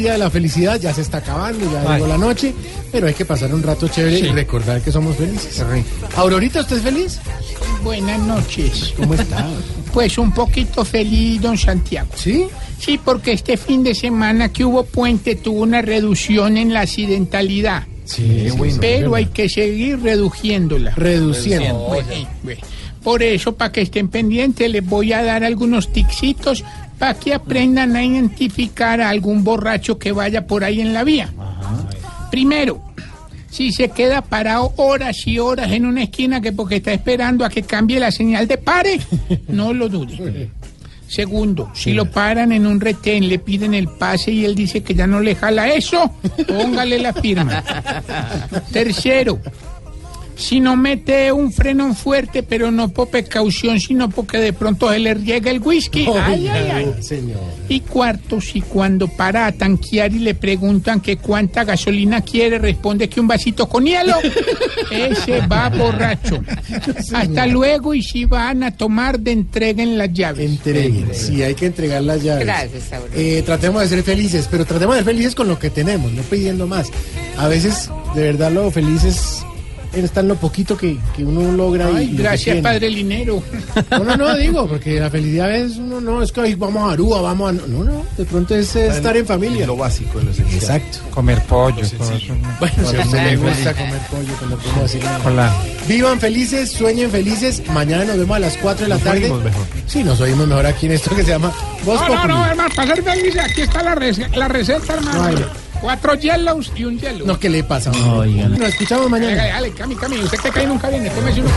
Día de la felicidad, ya se está acabando, ya Ay. llegó la noche, pero hay que pasar un rato chévere y recordar que somos felices. Aurorita, ¿usted es feliz? Buenas noches. ¿Cómo está? Pues un poquito feliz, don Santiago. ¿Sí? Sí, porque este fin de semana que hubo puente tuvo una reducción en la accidentalidad. Sí, sí, sí, Pero sí. hay que seguir reduciéndola. Reduciendo. Bueno, bueno. Por eso, para que estén pendientes, les voy a dar algunos tixitos para que aprendan a identificar a algún borracho que vaya por ahí en la vía. Primero, si se queda parado horas y horas en una esquina que porque está esperando a que cambie la señal de pare, no lo dude. Segundo, si lo paran en un retén, le piden el pase y él dice que ya no le jala eso, póngale la firma. Tercero, si no mete un freno fuerte, pero no por precaución, sino porque de pronto se le riega el whisky. Ay, ay, ay. Señor. Y cuarto, si cuando para a tanquear y le preguntan que cuánta gasolina quiere, responde que un vasito con hielo, ese va borracho. Hasta luego y si van a tomar, de entreguen las llaves. Entreguen. Sí, hay que entregar las llaves. Gracias. Eh, tratemos de ser felices, pero tratemos de ser felices con lo que tenemos, no pidiendo más. A veces, de verdad, lo feliz es está en lo poquito que, que uno logra. Ay, y gracias. Padre Linero. No, no, no, digo, porque la felicidad es uno, no, es que vamos a Aruba, vamos a. No, no, de pronto es eh, estar en familia. Lo básico, lo esencial. Exacto. Comer pollo. Bueno, si a usted le gusta comer pollo, cuando puedo decir nada. Hola. Vivan felices, sueñen felices. Mañana nos vemos a las 4 de la Nos tarde. oímos mejor. Sí, nos oímos mejor aquí en esto que se llama Voz No, no, Populi. no, hermano, para ser feliz, aquí está la, la receta, hermano. Ay. Cuatro yellows y un yellow. No, ¿qué le pasa? Nos escuchamos Dale, mañana. dale, Cami, Cami, usted que cae nunca viene, tómese uno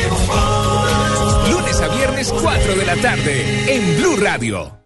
want. Lunes a viernes 4 de la tarde en Blue Radio.